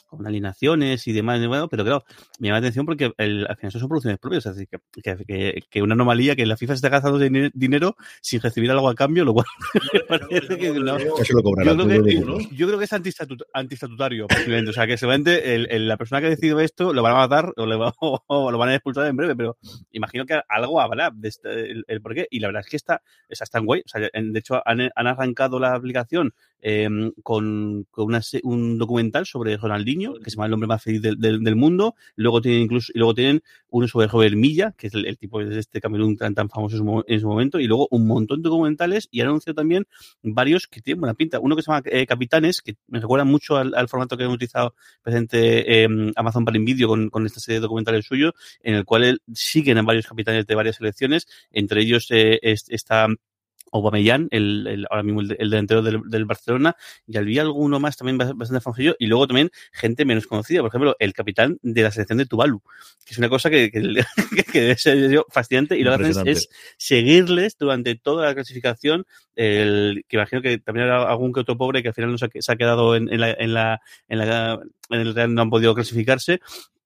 S3: con alineaciones y demás, bueno, pero claro, me llama la atención porque el, al final son producciones propias, así que, que, que, que, una anomalía que la FIFA se está gastando dinero sin recibir algo a cambio, lo cual (laughs) me parece que no. Yo creo que, yo creo que es antistatut, antistatutario, posiblemente. O sea, que seguramente el, el, la persona que ha decidido esto lo van a matar o, le va, o, (laughs) o, lo van a expulsar en breve, pero imagino que algo habrá de este, el, el por qué. Y la verdad es que está, está tan guay. O sea, de hecho, han, han arrancado la aplicación eh, con, con una, un documental sobre Ronaldinho, que se llama El hombre más feliz del, del, mundo. Luego tienen incluso, y luego tienen uno sobre Robert Milla, que es el, tipo de este Camerún tan, tan famoso en su, en su, momento, y luego un montón de documentales, y han anunciado también varios que tienen buena pinta. Uno que se llama eh, Capitanes, que me recuerda mucho al, formato que han utilizado presente eh, Amazon Prime Video con, con esta serie de documentales suyos, en el cual siguen a varios capitanes de varias selecciones, entre ellos eh, está Aubameyang, el, el, ahora mismo el, el delantero del, del, Barcelona, y había alguno más también bastante famosillo, y luego también gente menos conocida, por ejemplo, el capitán de la selección de Tuvalu, que es una cosa que, que, (laughs) que debe ser fascinante, y lo que hacen es seguirles durante toda la clasificación, el, que imagino que también habrá algún que otro pobre que al final no se ha, se ha quedado en, en, la, en, la, en, la, en el Real no han podido clasificarse,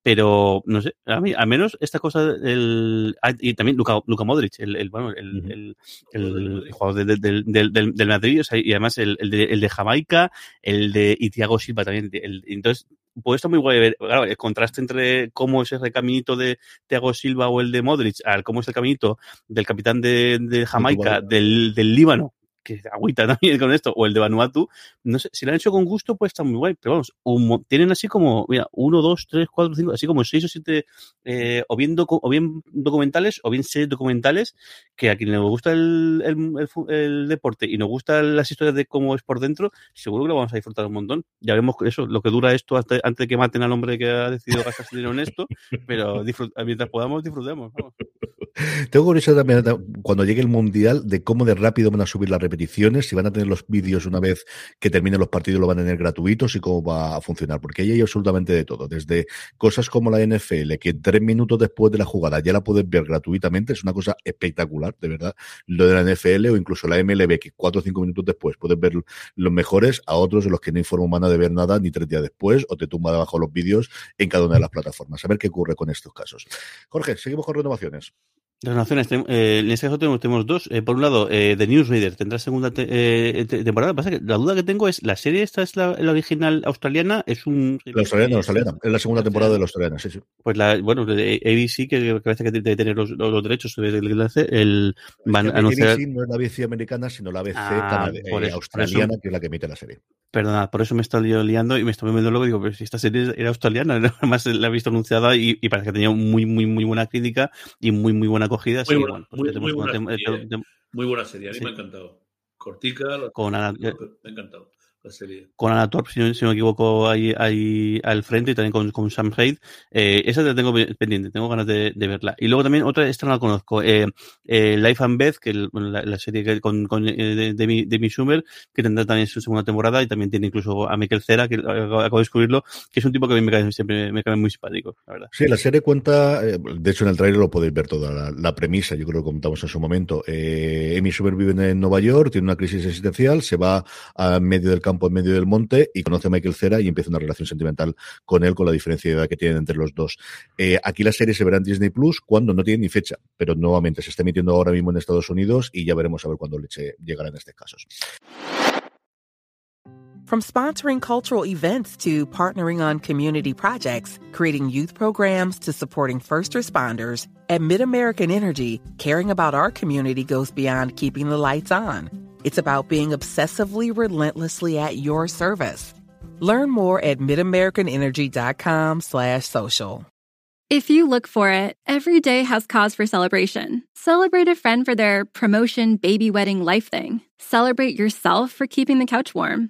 S3: pero no sé, a mí, al menos esta cosa, el, ah, y también Luka, Luka Modric, el, el bueno, el, el, el, jugador del, del, del, del Madrid, o sea, y además el, el, de, el de Jamaica, el de y Thiago Silva también, entonces, pues está muy guay ver, claro, el contraste entre cómo es ese caminito de Thiago Silva o el de Modric, al cómo es el caminito del capitán de, de Jamaica, del, del Líbano, que agüita (laughs) también con esto, o el de Vanuatu, no sé, si lo han hecho con gusto, pues está muy guay, pero vamos, un, tienen así como, mira, uno, dos, tres, cuatro, cinco, así como seis o siete, eh, o, bien o bien documentales, o bien series documentales, que a quien le gusta el, el, deporte y nos gustan las historias de cómo es por dentro, seguro que lo vamos a disfrutar un montón. Ya vemos eso, lo que dura esto hasta, antes de que maten al hombre que ha decidido gastar dinero en esto, pero mientras podamos, disfrutemos. Vamos. (laughs)
S2: Tengo curiosidad también cuando llegue el mundial de cómo de rápido van a subir las repeticiones, si van a tener los vídeos una vez que terminen los partidos, lo van a tener gratuitos y cómo va a funcionar, porque ahí hay absolutamente de todo, desde cosas como la NFL, que tres minutos después de la jugada ya la puedes ver gratuitamente, es una cosa espectacular, de verdad, lo de la NFL o incluso la MLB, que cuatro o cinco minutos después puedes ver los mejores, a otros de los que no hay forma humana de ver nada ni tres días después, o te tumba debajo los vídeos en cada una de las plataformas. A ver qué ocurre con estos casos. Jorge, seguimos con renovaciones.
S3: Eh, en este caso tenemos, tenemos dos. Eh, por un lado, eh, The Newsreader tendrá segunda te, eh, temporada. Pasa que la duda que tengo es, ¿la serie esta es la, la original australiana? ¿Es un...?
S2: La australiana, la australiana. Es la segunda temporada de la australiana, sí, sí.
S3: Pues la, bueno, ABC, que parece que debe tener los, los, los derechos del enlace, el,
S2: van a anunciar... ABC no es la ABC americana, sino la ABC ah, australiana, eso, que es la que emite la serie.
S3: Perdona, por eso me estoy liando y me estoy viendo luego digo, pero si esta serie era australiana, (laughs) además la he visto anunciada y, y, parece que tenía muy, muy, muy buena crítica y muy, muy buena
S4: Muy, buena, bueno, muy, muy, buena serie, muy, buena serie, a mí sí. me ha encantado. Cortica,
S3: con Ana,
S4: me ha encantado la serie.
S3: Con Anna Torp, si no, si no, me equivoco, ahí, ahí al frente y también con, con Sam Haid. Eh, esa la tengo pendiente, tengo ganas de, de, verla. Y luego también otra, esta no la conozco, eh, eh, Life and Beth, que bueno, la, la, serie que con, con eh, Demi, Demi Schumer, que tendrá también su segunda temporada y también tiene incluso a Michael Cera, que acabo de descubrirlo, que es un tipo que a mí me cae, siempre me cae muy simpático, la verdad.
S2: Sí, la serie cuenta, eh, de hecho en el trailer lo podéis ver toda la, la premisa, yo creo que comentamos en su momento. Eh, Amy Schumer vive en Nueva York, tiene una crisis existencial, se va a medio del campo, en medio del monte, y conoce a Michael Cera y empieza una relación sentimental con él, con la diferencia de edad que tienen entre los dos. Eh, aquí la serie se verá en Disney Plus cuando no tiene ni fecha, pero nuevamente se está emitiendo ahora mismo en Estados Unidos y ya veremos a ver cuándo leche llegará en estos casos.
S5: From sponsoring cultural events to partnering on community projects, creating youth programs to supporting first responders, at MidAmerican Energy, caring about our community goes beyond keeping the lights on. It's about being obsessively relentlessly at your service. Learn more at midamericanenergy.com slash social.
S6: If you look for it, every day has cause for celebration. Celebrate a friend for their promotion, baby wedding, life thing. Celebrate yourself for keeping the couch warm.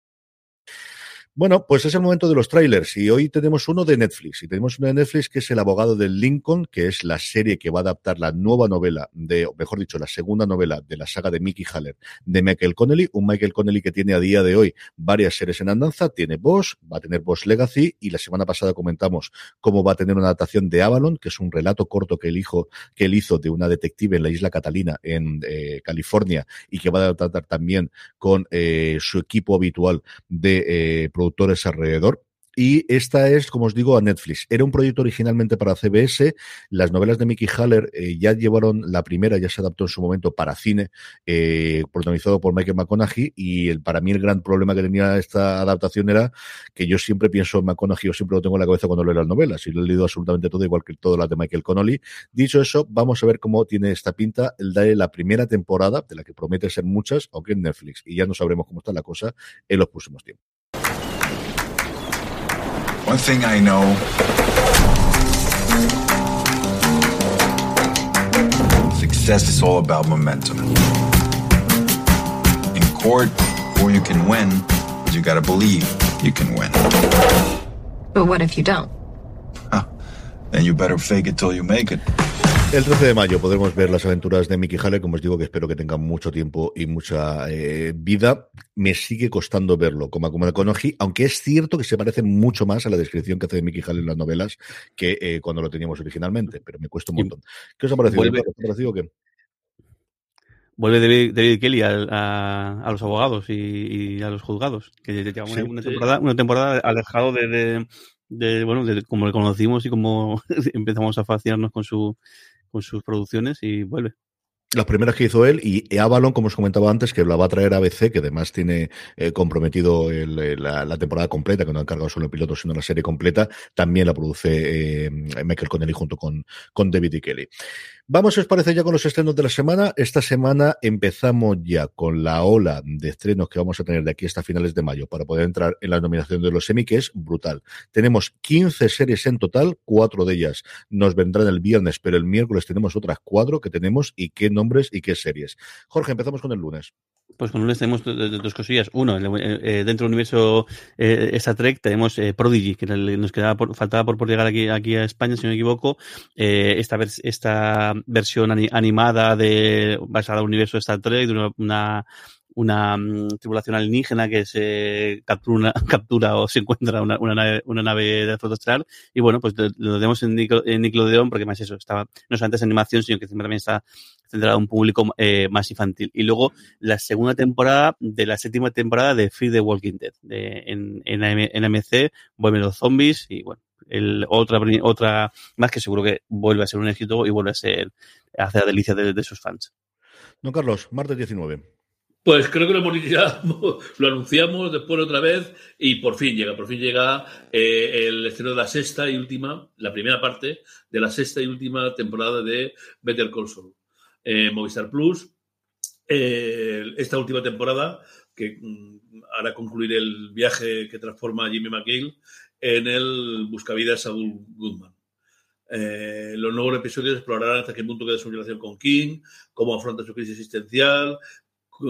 S2: Bueno, pues es el momento de los trailers y hoy tenemos uno de Netflix y tenemos uno de Netflix que es El abogado del Lincoln, que es la serie que va a adaptar la nueva novela de, mejor dicho, la segunda novela de la saga de Mickey Haller de Michael Connelly, un Michael Connelly que tiene a día de hoy varias series en andanza, tiene Boss, va a tener Boss Legacy y la semana pasada comentamos cómo va a tener una adaptación de Avalon, que es un relato corto que él, hizo, que él hizo de una detective en la isla Catalina en eh, California y que va a tratar también con eh, su equipo habitual de eh, productores alrededor. Y esta es, como os digo, a Netflix. Era un proyecto originalmente para CBS. Las novelas de Mickey Haller eh, ya llevaron la primera, ya se adaptó en su momento para cine, eh, protagonizado por Michael McConaughey. Y el, para mí el gran problema que tenía esta adaptación era que yo siempre pienso en McConaughey, yo siempre lo tengo en la cabeza cuando leo las novelas. Y lo he leído absolutamente todo, igual que todas las de Michael Connolly. Dicho eso, vamos a ver cómo tiene esta pinta el de la primera temporada, de la que promete ser muchas, aunque en Netflix. Y ya no sabremos cómo está la cosa en los próximos tiempos.
S7: One thing I know. Success is all about momentum. In court, before you can win, you gotta believe you can win.
S8: But what if you don't?
S7: Then you better fake it till you make it.
S2: El 13 de mayo podremos ver las aventuras de Mickey Haller, como os digo, que espero que tengan mucho tiempo y mucha eh, vida. Me sigue costando verlo como Akuma de Konohi, aunque es cierto que se parece mucho más a la descripción que hace de Mickey Haller en las novelas que eh, cuando lo teníamos originalmente, pero me cuesta un montón. ¿Qué os ha parecido?
S3: Vuelve-
S2: ¿Os ha parecido que
S3: Vuelve David, David Kelly a, a- a los abogados y, y a los juzgados, que lleva una,
S2: Sí.
S3: una
S4: Sí.
S3: temporada, una temporada alejado de, de, de, bueno, de cómo le conocimos y cómo (laughs) empezamos a fascinarnos con su con sus producciones y vuelve.
S2: Las primeras que hizo él y Avalon, como os comentaba antes, que la va a traer ABC, que además tiene eh, comprometido el- el- la, la temporada completa, que no ha encargado solo el piloto, sino la serie completa, también la produce eh, Michael Connelly junto con, con David y Kelly. Vamos, si os parece, ya con los estrenos de la semana. Esta semana empezamos ya con la ola de estrenos que vamos a tener de aquí hasta finales de mayo para poder entrar en la nominación de los Emmy, que es brutal. Tenemos 15 series en total, cuatro de ellas nos vendrán el viernes, pero el miércoles tenemos otras cuatro que tenemos y qué nombres y qué series. Jorge, empezamos con el lunes.
S3: Pues con lunes tenemos do- do- dos cosillas. Uno, el- eh, dentro del universo eh, Star Trek tenemos eh, Prodigy, que nos quedaba por- faltaba por, llegar aquí, aquí a España, si no me equivoco. Eh, esta, vers- esta versión ani- animada de basada en el universo Star Trek, de una, una, una, mm, tripulación alienígena que se captura, una- (laughs) captura o se encuentra una, nave, una nave de. Y bueno, pues lo, lo tenemos en, Nickel- en Nickelodeon porque más eso, estaba no solamente es animación, sino que también está centrado en un público eh, más infantil. Y luego la segunda temporada de la séptima temporada de Fear the Walking Dead. De, en, en, en AMC vuelven los zombies y bueno, el, otra, otra más que seguro que vuelve a ser un éxito y vuelve a ser a hacer delicia de, de sus fans.
S2: Don Carlos, martes 19.
S4: Pues creo que lo hemos (laughs) lo anunciamos después otra vez y por fin llega, por fin llega eh, el estreno de la sexta y última, la primera parte de la sexta y última temporada de Better Call Saul. Eh, Movistar Plus, eh, esta última temporada que mm, hará concluir el viaje que transforma a Jimmy McGill en el buscavidas Saul Goodman. Los nuevos episodios explorarán hasta qué punto queda su relación con King, cómo afronta su crisis existencial,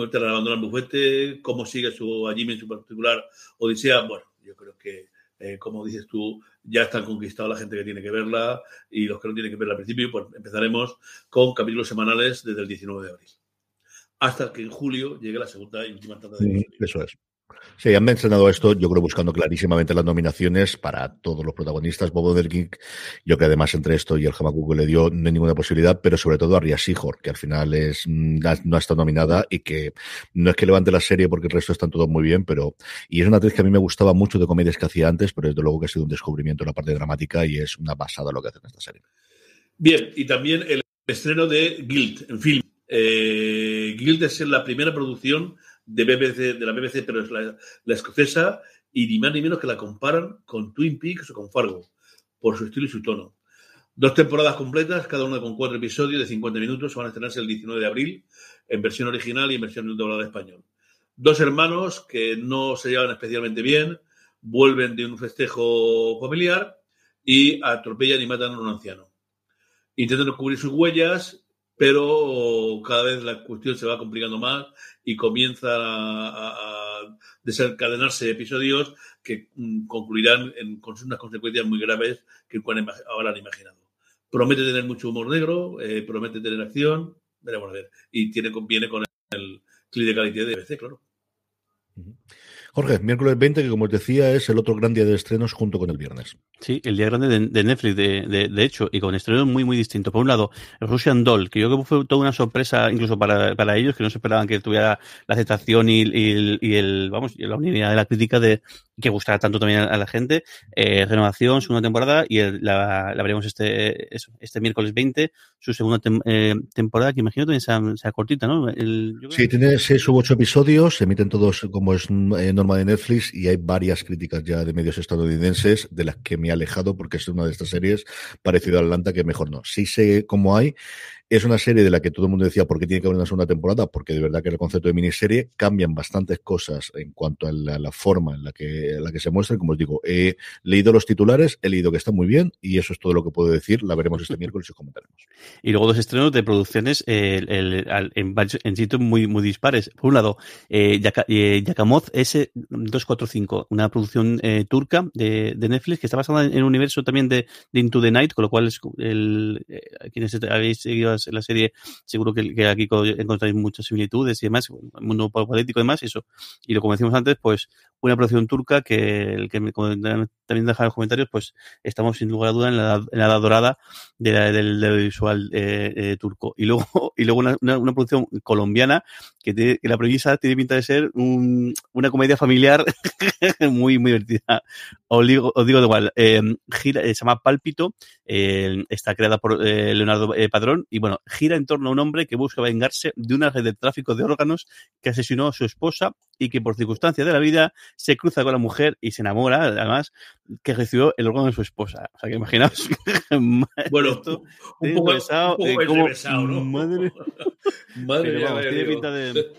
S4: tras abandonar el bufete, cómo sigue su, a Jimmy en su particular odisea. Bueno, yo creo que, eh, como dices tú, ya están conquistados la gente que tiene que verla y los que no tienen que verla al principio, pues empezaremos con capítulos semanales desde el 19 de abril. Hasta que en julio llegue la segunda y última tanda de
S2: Sí, eso es. Sí, han mencionado esto, yo creo, buscando clarísimamente las nominaciones para todos los protagonistas. Bob Odenkirk, yo que además entre esto y el Hamaku que le dio, no hay ninguna posibilidad, pero sobre todo a Ria que al final es, mm, no ha estado nominada y que no es que levante la serie porque el resto están todos muy bien, pero, y es una actriz que a mí me gustaba mucho de comedias que hacía antes, pero desde luego que ha sido un descubrimiento en la parte dramática y es una pasada lo que hace en esta serie.
S4: Bien, y también el estreno de Guild en film. Eh, Guild es la primera producción de, BBC, de la BBC, pero es la, escocesa, y ni más ni menos que la comparan con Twin Peaks o con Fargo, por su estilo y su tono. Dos temporadas completas, cada una con cuatro episodios de 50 minutos, van a estrenarse el 19 de abril, en versión original y en versión doblada español. Dos hermanos que no se llevan especialmente bien, vuelven de un festejo familiar y atropellan y matan a un anciano. Intentan descubrir sus huellas, pero cada vez la cuestión se va complicando más y comienza a, desencadenarse episodios que mm, concluirán con unas consecuencias muy graves que han imaginado. Promete tener mucho humor negro, eh, promete tener acción, veremos a ver. Y tiene, viene con el clip de calidad de BBC, claro.
S2: Jorge, miércoles 20, que como os decía, es el otro gran día de estrenos junto con el viernes.
S3: Sí, el día grande de, de Netflix, de, de, de hecho, y con estrenos muy, muy distintos. Por un lado, el Russian Doll, que yo creo que fue toda una sorpresa, incluso para, para ellos, que no se esperaban que tuviera la aceptación y, y el, y el, vamos, y la unidad de la crítica de que gustara tanto también a la gente. Eh, renovación, segunda temporada, y el- la, la veremos este, este miércoles 20, su segunda tem- eh, temporada, que imagino también sea, sea cortita, ¿no? El-
S2: Sí, tiene seis u ocho episodios, se emiten todos como es eh, norma de Netflix y hay varias críticas ya de medios estadounidenses de las que me he alejado porque es una de estas series parecido a Atlanta que mejor no. Sí sé cómo hay. Es una serie de la que todo el mundo decía, ¿por qué tiene que haber una segunda temporada? Porque de verdad que el concepto de miniserie cambian bastantes cosas en cuanto a la, forma en la, que, la que se muestra. Como os digo, he leído los titulares, he leído que está muy bien y eso es todo lo que puedo decir. La veremos este (laughs) miércoles y os comentaremos.
S3: Y luego dos estrenos de producciones en, en sitios muy, muy dispares. Por un lado, eh, Yakamoz S245, una producción eh, turca de, Netflix que está basada en, un universo también de, Into the Night, con lo cual es el, eh, quienes habéis seguido la serie, seguro que, aquí encontráis muchas similitudes y demás, el mundo político y demás, eso. Y lo como decíamos antes, pues una producción turca que, el que también deja en los comentarios, pues estamos sin lugar a duda en la, edad dorada del, visual eh, eh, turco. Y luego, (laughs) y luego una, una, producción colombiana que, tiene, que la premisa tiene pinta de ser una comedia familiar (laughs) muy, muy divertida. Os digo, os de igual, eh, gira, se llama Pálpito, está creada por Leonardo Padrón y bueno, gira en torno a un hombre que busca vengarse de una red de tráfico de órganos que asesinó a su esposa y que por circunstancias de la vida se cruza con la mujer y se enamora, además, que recibió el órgano de su esposa. O sea, que imaginaos. (laughs)
S4: bueno, un poco, pesado, un poco como, ¿no?
S3: Madre, (laughs) madre mía, tiene pinta de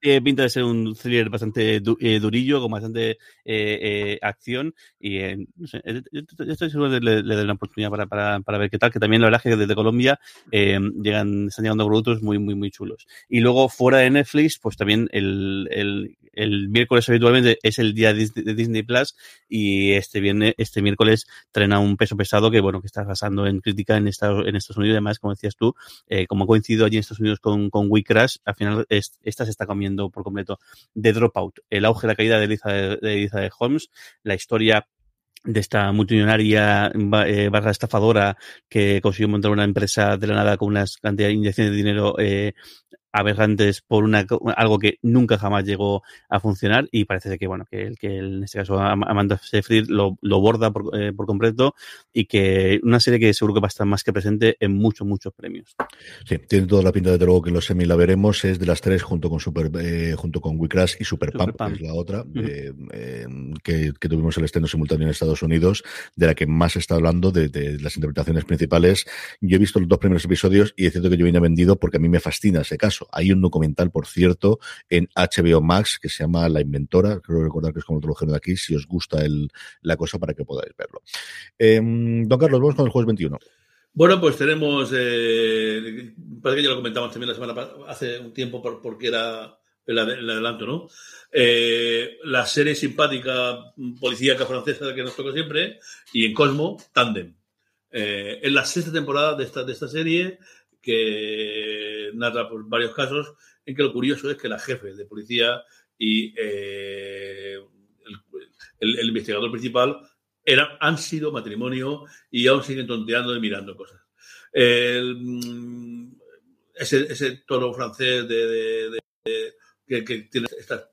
S3: tiene pinta de ser un thriller bastante eh, durillo, con bastante eh, eh, acción. Y no sé, yo estoy seguro de le, le una oportunidad para, para, para, ver qué tal. Que también la verdad es que desde Colombia llegan, están llegando productos muy, muy, muy chulos. Y luego fuera de Netflix, pues también el, el, el miércoles habitualmente es el día de Disney Plus y este viernes, este miércoles trena un peso pesado que bueno que está basando en crítica en Estados, en Estados Unidos. Además como decías tú eh, como ha coincidido allí en Estados Unidos con, con We Crash al final esta se está comiendo por completo de Dropout el auge de la caída de Eliza de, de Holmes. La historia de esta multimillonaria eh, barra estafadora que consiguió montar una empresa de la nada con unas cantidades de inyecciones de dinero eh, aberrantes por una, algo que nunca jamás llegó a funcionar y parece que bueno que, que en este caso Amanda Seyfried lo, lo borda por, eh, por, completo y que una serie que seguro que va a estar más que presente en muchos muchos premios.
S2: Sí tiene toda la pinta de luego que los semi la veremos. Es de las tres junto con Super eh, junto con We Crash y Super, Pump, que es la otra eh, que, que, tuvimos el estreno simultáneo en Estados Unidos de la que más se está hablando de, de, las interpretaciones principales. Yo he visto los dos primeros episodios y es cierto que yo vine vendido porque a mí me fascina ese caso hay un documental, por cierto, en HBO Max que se llama La Inventora, creo recordar que es como lo tradujeron de aquí, si os gusta el, la cosa para que podáis verlo. Em, don Carlos, vamos con el jueves 21.
S4: Bueno, pues tenemos, eh, parece que ya lo comentamos también la semana hace un tiempo porque era el, adelanto, ¿no? Eh, la serie simpática policíaca francesa que nos toca siempre y en Cosmo, Tandem. Eh, en la sexta temporada de esta, de esta serie que narra por varios casos en que lo curioso es que la jefe de policía y eh, el, investigador principal eran, han sido matrimonio y aún siguen tonteando y mirando cosas. Mm, ese, ese tono francés de, que, tiene estas,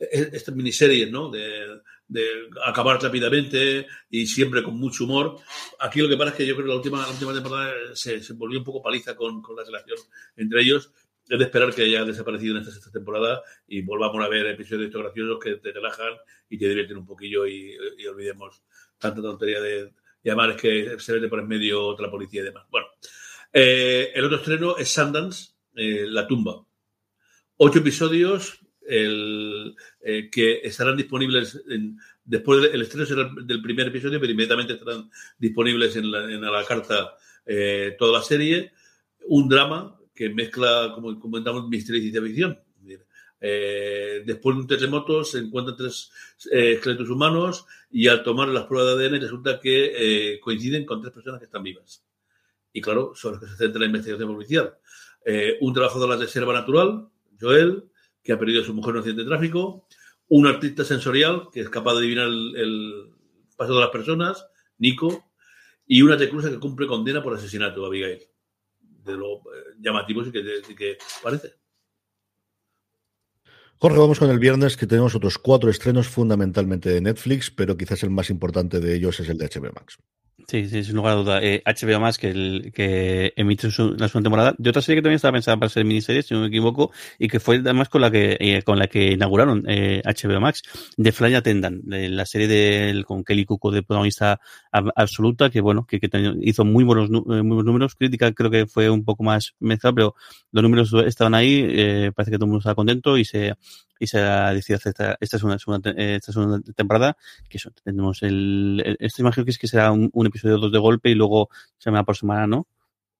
S4: estas miniseries, ¿no? De, de acabar rápidamente y siempre con mucho humor. Aquí lo que pasa es que yo creo que la última, la última temporada se, se, volvió un poco paliza con, con, la relación entre ellos. Es de esperar que haya desaparecido en esta sexta temporada y volvamos a ver episodios graciosos que te relajan y te divierten un poquillo y, y olvidemos tanta tontería de llamar es que se vete por en medio otra policía y demás. Bueno, eh, el otro estreno es Sundance, eh, La tumba. Ocho episodios, el, eh, que estarán disponibles en, después del estreno será del primer episodio, pero inmediatamente estarán disponibles en la, en la carta eh, toda la serie. Un drama que mezcla, como comentamos, misterio y ciencia ficción. Eh, después de un terremoto se encuentran tres eh, esqueletos humanos y al tomar las pruebas de ADN resulta que eh, coinciden con tres personas que están vivas. Y claro, son los que se centra la investigación policial. Eh, un trabajador de la reserva natural, Joel, que ha perdido a su mujer en un accidente de tráfico, un artista sensorial que es capaz de adivinar el, paso de las personas, Nico, y una reclusa que cumple condena por asesinato, Abigail. De lo eh, llamativo sí que, que parece.
S2: Jorge, vamos con el viernes, que tenemos otros cuatro estrenos fundamentalmente de Netflix, pero quizás el más importante de ellos es el de HBO Max.
S3: Sí, sí, sin lugar a duda. Eh, HBO más que, el, que emite su, la segunda temporada de otra serie que también estaba pensada para ser miniserie, si no me equivoco, y que fue además con la que eh, con la que inauguraron eh, HBO Max, The Fly Attendant, de la serie de, con Kelly Cuco de protagonista absoluta, que bueno, que, que hizo muy buenos, muy buenos números. Crítica creo que fue un poco más mezclada, pero los números estaban ahí, eh, parece que todo el mundo estaba contento y se y se ha decidido hacer esta, esta, segunda, segunda, esta segunda temporada, que eso, tenemos el, el, esto imagino que es que será un, un episodio dos de golpe y luego semana por semana, ¿no?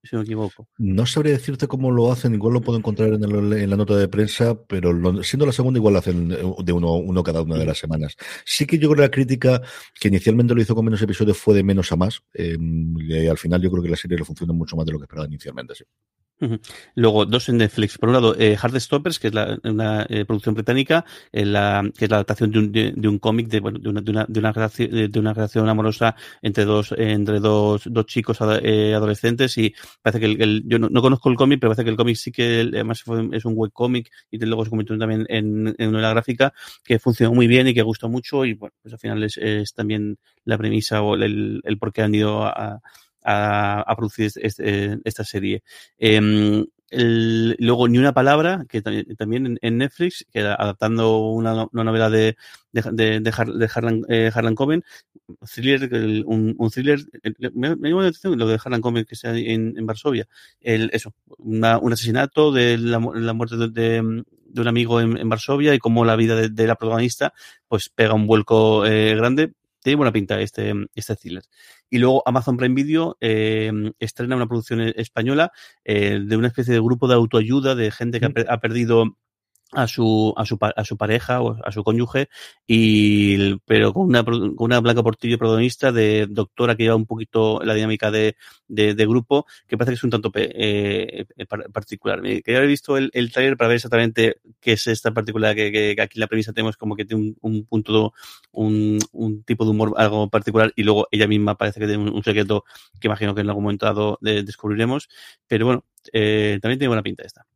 S3: si no me equivoco.
S2: No sabría decirte cómo lo hacen, igual lo puedo encontrar en, la nota de prensa, pero siendo la segunda igual lo hacen de uno, uno cada una de las semanas. Sí que yo creo que la crítica, que inicialmente lo hizo con menos episodios, fue de menos a más. Eh, y al final yo creo que la serie le funciona mucho más de lo que esperaba inicialmente, sí.
S3: Luego, dos en Netflix. Por un lado, eh, Stoppers, que es la, una eh, producción británica, eh, que es la adaptación de un, de, de un cómic, de, bueno, de, una, de, una, de, una relación, amorosa entre dos, entre dos, dos chicos eh, adolescentes. Y parece que el, el yo no, no, conozco el cómic, pero parece que el cómic sí que además es un webcómic y luego se convirtió también en, en una gráfica que funcionó muy bien y que gustó mucho. Y bueno, pues al final es, también la premisa o el, por qué han ido a, a producir este, esta serie. Eh, el, luego, Ni una palabra, que también en, Netflix, que adaptando una, novela de, de, de, de, Har, de Harlan, eh, Harlan Coben, thriller, un, thriller, me, me llama la atención lo de Harlan Coben que sea en, en Varsovia. Eso, una, un asesinato de la, la muerte de, de, de, un amigo en, en Varsovia y cómo la vida de, de la protagonista pues pega un vuelco eh, grande tiene buena pinta este, este thriller. Y luego Amazon Prime Video eh, estrena una producción española eh, de una especie de grupo de autoayuda de gente que ha, ha perdido a su, a su, a su pareja o a su cónyuge, y, pero con una, con una Blanca Portillo protagonista de doctora que lleva un poquito la dinámica de, de, de grupo, que parece que es un tanto eh, particular. Quería haber visto el, el trailer para ver exactamente qué es esta particular, que, que, aquí la premisa tenemos como que tiene un, un punto, un, un, tipo de humor algo particular, y luego ella misma parece que tiene un, un secreto que imagino que en algún momento dado descubriremos, pero bueno, eh, también tiene buena pinta esta.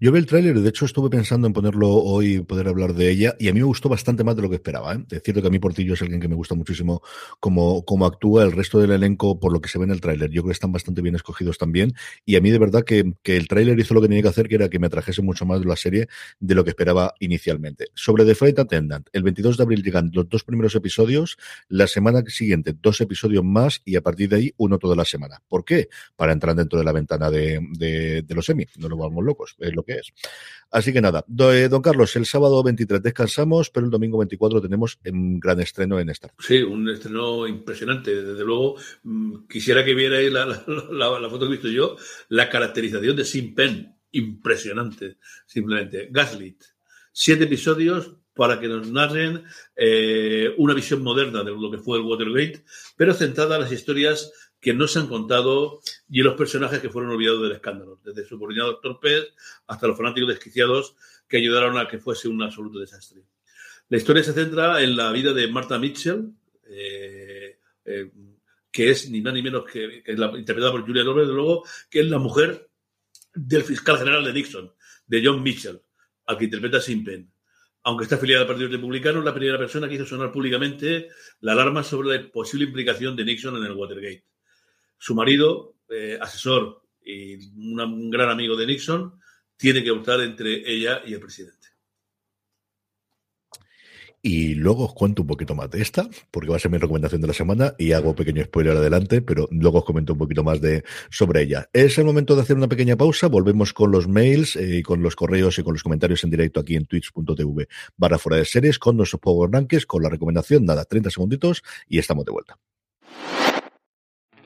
S2: Yo vi el tráiler, de hecho estuve pensando en ponerlo hoy poder hablar de ella, y a mí me gustó bastante más de lo que esperaba. ¿eh? Es cierto que a mí Portillo es alguien que me gusta muchísimo cómo, cómo actúa, el resto del elenco, por lo que se ve en el tráiler, yo creo que están bastante bien escogidos también, y a mí de verdad que, que el tráiler hizo lo que tenía que hacer, que era que me atrajese mucho más de la serie de lo que esperaba inicialmente. Sobre The Flight Attendant, el 22 de abril llegan los dos primeros episodios, la semana siguiente dos episodios más, y a partir de ahí uno toda la semana. ¿Por qué? Para entrar dentro de la ventana de, de, los Emmy, no nos vamos locos, lo que es. Así que nada, don Carlos, el sábado 23 descansamos, pero el domingo 24 tenemos un gran estreno en Star.
S4: Sí, un estreno impresionante. Desde luego, mm, quisiera que vierais la, foto que he visto yo, la caracterización de Sim Pen, impresionante, simplemente. Gaslit, siete episodios para que nos narren eh, una visión moderna de lo que fue el Watergate, pero centrada en las historias que no se han contado y en los personajes que fueron olvidados del escándalo, desde subordinados torpes hasta los fanáticos desquiciados que ayudaron a que fuese un absoluto desastre. La historia se centra en la vida de Martha Mitchell, eh, eh, que es ni más ni menos que, la, interpretada por Julia Roberts, luego, que es la mujer del fiscal general de Nixon, de John Mitchell, al que interpreta Sin Pen. Aunque está afiliada al Partido Republicano, la primera persona que hizo sonar públicamente la alarma sobre la posible implicación de Nixon en el Watergate. Su marido, eh, asesor y un gran amigo de Nixon, tiene que optar entre ella y el presidente.
S2: Y luego os cuento un poquito más de esta, porque va a ser mi recomendación de la semana y hago pequeño spoiler adelante, pero luego os comento un poquito más de sobre ella. Es el momento de hacer una pequeña pausa, volvemos con los mails eh, y con los correos y con los comentarios en directo aquí en twitch.tv barra fuera de series con nuestros Power Rankings, con la recomendación, nada, 30 segunditos y estamos de vuelta.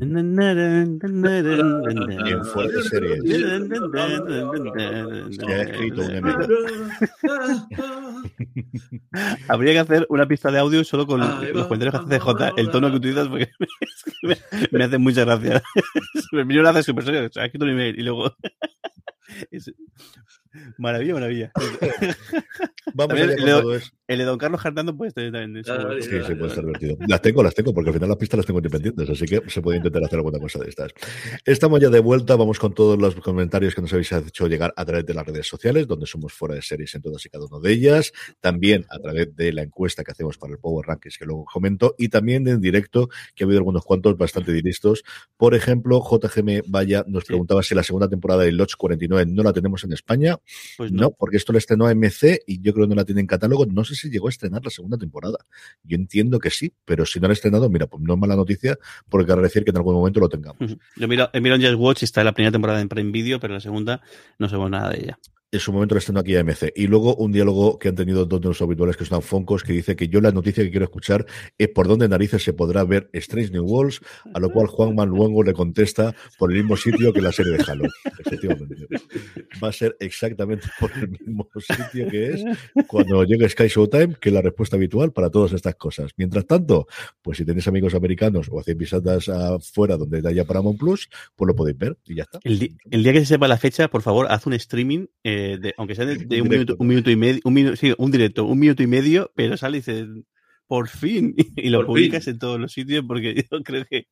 S2: En fuera de series. Se escrito un email. (laughs)
S3: Habría que hacer una pista de audio solo con los comentarios que hace CJ, el tono que utilizas, porque (laughs) me, me hace mucha gracia. (laughs) Primero lo hace súper serio, se ha escrito un email y luego. Maravilla, maravilla. (laughs)
S2: Vamos
S3: También
S2: allá
S3: el, de, Don Carlos Jardando puede estar también. eso.
S4: Ah,
S2: Sí, sí, puede ser divertido. Las tengo, las tengo, porque al final las pistas las tengo independientes, así que se puede intentar hacer alguna cosa de estas. Estamos ya de vuelta, vamos con todos los comentarios que nos habéis hecho llegar a través de las redes sociales, donde somos fuera de series en todas y cada una de ellas, también a través de la encuesta que hacemos para el Power Rankings, que luego comento, y también en directo, que ha habido algunos cuantos bastante directos. Por ejemplo, JGM Vaya nos preguntaba si la segunda temporada de Lodge 49 no la tenemos en España.
S3: Pues
S2: no.
S3: no.
S2: porque esto lo estrenó AMC y yo creo que no la tiene en catálogo. No sé si llegó a estrenar la segunda temporada. Yo entiendo que sí, pero si no la ha estrenado, mira, pues no es mala noticia, porque quiere decir que en algún momento lo tengamos.
S3: Yo miro, he mirado en Just Watch y está en la primera temporada en Prime Video, pero la segunda no sabemos nada de ella.
S2: En su momento la estrenó aquí AMC. Y luego un diálogo que han tenido dos de los habituales que son Foncos, que dice que yo la noticia que quiero escuchar es por dónde narices se podrá ver Strange New Worlds, a lo cual Juan Manuengo le contesta por el mismo sitio que la serie de Halo. Efectivamente. Va a ser exactamente por el mismo sitio que es cuando llegue Sky Showtime, que es la respuesta habitual para todas estas cosas. Mientras tanto, pues si tenéis amigos americanos o hacéis visitas afuera donde haya Paramount Plus, pues lo podéis ver y ya está.
S3: El, el día que se sepa la fecha, por favor, haz un streaming, eh, de, aunque sea de, de un, minuto, un minuto y medio, un minuto, sí, un directo, un minuto y medio, pero sale y dice, por fin, (laughs) y lo
S4: Por
S3: publicas
S4: fin.
S3: en todos los sitios porque (laughs) yo creo que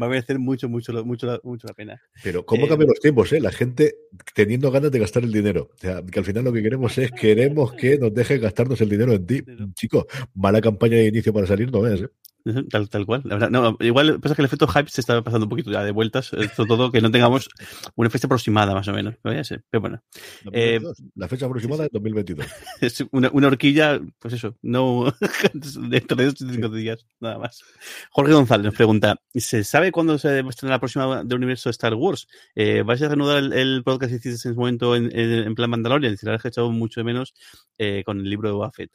S3: va a merecer mucho, mucho, mucho, la- mucho la pena.
S2: Pero cómo
S3: Eh,
S2: cambian los tiempos, ¿eh? La gente teniendo ganas de gastar el dinero. O sea, que al final lo que queremos es, queremos que nos dejen gastarnos el dinero en ti. Chico, mala campaña de inicio para salir, no veas, ¿eh?
S3: Tal, tal cual. La verdad, no, igual pasa que el efecto hype se está pasando un poquito ya de vueltas, eh, sobre todo que no tengamos una fecha aproximada más o menos. ¿no? Ya sé, Pero bueno, Eh,
S2: 2022. La fecha aproximada es 2022. (laughs)
S3: es una, una horquilla, pues eso, no (laughs) dentro de dos cinco días, nada más. Jorge González nos pregunta: ¿se sabe cuándo se estrena la próxima del universo Star Wars? Eh, ¿Vais a reanudar el, el podcast que hiciste en ese momento en, en- en plan Mandalorian? Si la has echado mucho de menos eh, con el libro de Buffett.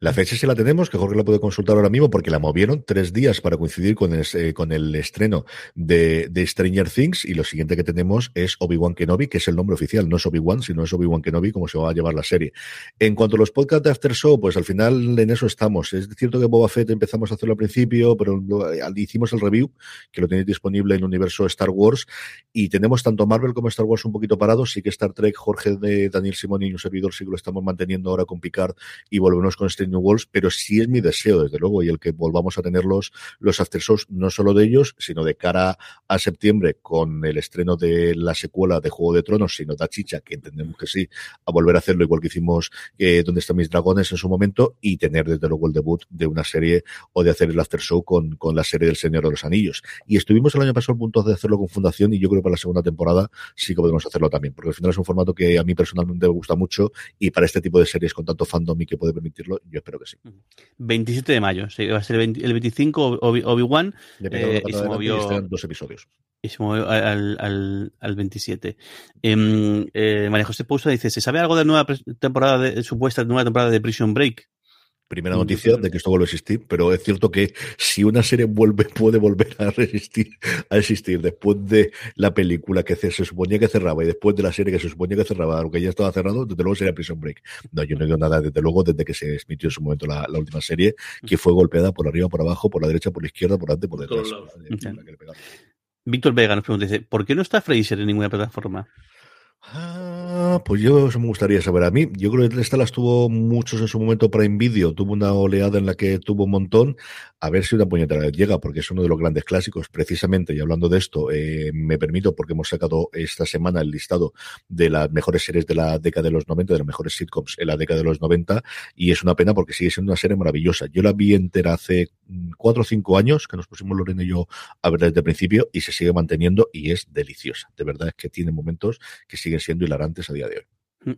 S2: La fecha sí la tenemos, que Jorge la puede consultar ahora mismo porque la movieron tres días para coincidir con el, eh, con el estreno de, de Stranger Things y lo siguiente que tenemos es Obi-Wan Kenobi, que es el nombre oficial, no es Obi-Wan, sino es Obi-Wan Kenobi, como se va a llevar la serie. En cuanto a los podcasts de After Show, pues al final en eso estamos. Es cierto que Boba Fett empezamos a hacerlo al principio, pero lo- eh, hicimos el review, que lo tenéis disponible en Universo Star Wars, y tenemos tanto Marvel como Star Wars un poquito parados. Sí que Star Trek, Jorge de Daniel Simón y un servidor sí que lo estamos manteniendo ahora con Picard y volvemos con New Worlds, pero sí es mi deseo, desde luego, y el que volvamos a tener los, los after shows, no solo de ellos, sino de cara a septiembre con el estreno de la secuela de Juego de Tronos, sino da chicha, que entendemos que sí, a volver a hacerlo igual que hicimos eh, Donde están mis dragones en su momento, y tener desde luego el debut de una serie o de hacer el after show con, con la serie del Señor de los Anillos. Y estuvimos el año pasado al punto de hacerlo con Fundación, y yo creo que para la segunda temporada sí que podemos hacerlo también, porque al final es un formato que a mí personalmente me gusta mucho, y para este tipo de series con tanto fandom y que puede permitirlo, yo espero que sí.
S3: 27 de mayo, sí, va a ser el, 20 el 25 Obi- Obi-Wan
S2: la
S3: eh, y se movió.
S2: dos episodios.
S3: Y se movió al, al, al 27. Em, eh, María José Pousa dice: ¿Se sabe algo de nueva pre- temporada de supuesta nueva temporada de Prison Break?
S2: Primera noticia de que esto vuelve a existir, pero es cierto que si una serie vuelve, (laughs) puede volver a resistir, a existir después de la película que se, se suponía que cerraba y después de la serie que se suponía que cerraba, aunque ya estaba cerrado, desde luego sería Prison Break. No, yo no digo nada desde luego desde que se emitió en su momento la, la última serie, que fue golpeada por arriba, por abajo, por la derecha, por la izquierda, por delante, por detrás.
S3: Víctor Vega nos pregunta: dice, ¿Por qué no está Fraser en ninguna plataforma?
S2: Ah, pues yo me gustaría saber a mí. Yo creo que esta las tuvo muchos en su momento para Video. Tuvo una oleada en la que tuvo un montón. A ver si una puñetera llega, porque es uno de los grandes clásicos. Precisamente, y hablando de esto, eh, me permito, porque hemos sacado esta semana el listado de las mejores series de la década de los 90, de las mejores sitcoms en la década de los 90, y es una pena porque sigue siendo una serie maravillosa. Yo la vi entera hace cuatro o cinco años, que nos pusimos Lorena y yo a ver desde el principio, y se sigue manteniendo y es deliciosa. De verdad es que tiene momentos que siguen siendo hilarantes a día de hoy.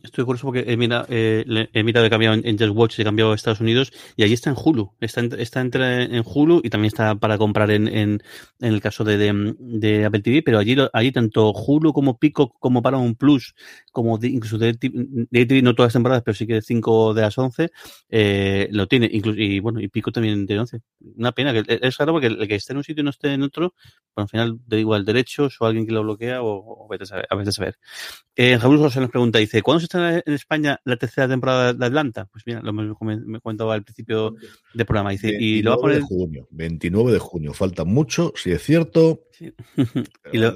S3: Estoy curioso porque he mirado, eh, he mirado he cambiado en, en Just Watch, he cambiado a Estados Unidos y allí está en Hulu. Está, en, está entre, en Hulu y también está para comprar en, en, en el caso de, de, de, Apple TV, pero allí, allí tanto Hulu como Pico como Paramount Plus, como incluso TV, no todas las temporadas, pero sí que 5 de las 11, eh, lo tiene. Incluso, y bueno, y Pico también de 11. Una pena, que es raro porque el que esté en un sitio y no esté en otro, bueno, al final da igual derechos o alguien que lo bloquea o, o vete a saber. A veces a ver. Eh, Raúl José nos pregunta, dice, ¿cuándo se está en España la tercera temporada de Atlanta? Pues mira, lo me, me comentaba al principio del programa. Dice, y lo va a poner...
S2: de junio, 29 de junio. Falta mucho, si es cierto. Sí. (laughs)
S3: y lo,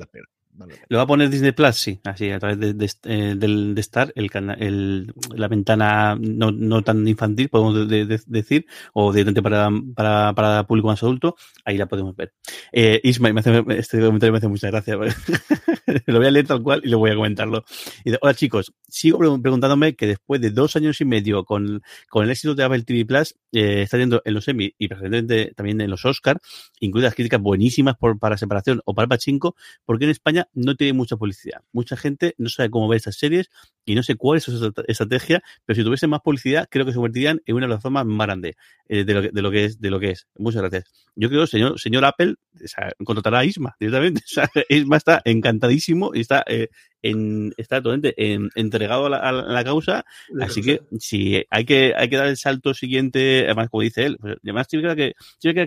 S3: Lo va a poner Disney Plus, sí, así, a través de, de, de, de Star, el, el, la ventana no, no tan infantil, podemos de, decir, o directamente para, para, para público más adulto, ahí la podemos ver. Eh, Ismael, me hace, este comentario me hace mucha gracia. (laughs) lo voy a leer tal cual y lo voy a comentarlo. Y de, Hola chicos, sigo preguntándome que después de dos años y medio con, con el éxito de Apple TV Plus, eh, está yendo en los Emmy y precisamente también en los Oscar, incluidas críticas buenísimas por, para Separación o para Pachinko, porque en España no tiene mucha publicidad. Mucha gente no sabe cómo ver estas series y no sé cuál es su estrategia, pero si tuviese más publicidad, creo que se convertirían en una plataforma más grande eh, de, lo que, de, lo que, es, de lo que es. Muchas gracias. Yo creo, señor, señor Apple, o sea, contratará a Isma directamente. (laughs) O sea, Isma está encantadísimo y está, eh, en, está totalmente en, entregado a la, a la causa. Así que si hay que, hay que dar el salto siguiente, además, como dice él, pues, además, creo que,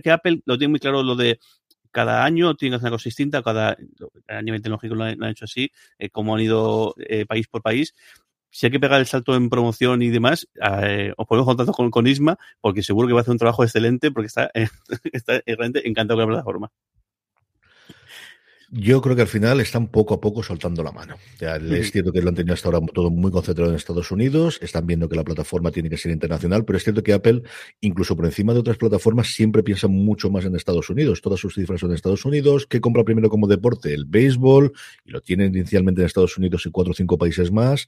S3: que Apple lo tiene muy claro lo de cada año tiene que hacer una cosa distinta, cada a nivel tecnológico lo han, hecho así, eh, como han ido eh, país por país. Si hay que pegar el salto en promoción y demás, eh, os ponemos contacto con, con, Isma, porque seguro que va a hacer un trabajo excelente, porque está, (laughs) está realmente encantado con la plataforma.
S2: Yo creo que al final están poco a poco soltando la mano. Ya, es cierto que lo han tenido hasta ahora todo muy concentrado en Estados Unidos, están viendo que la plataforma tiene que ser internacional, pero es cierto que Apple, incluso por encima de otras plataformas, siempre piensa mucho más en Estados Unidos. Todas sus cifras son en Estados Unidos. ¿Qué compra primero como deporte? El béisbol, y lo tienen inicialmente en Estados Unidos y cuatro o cinco países más.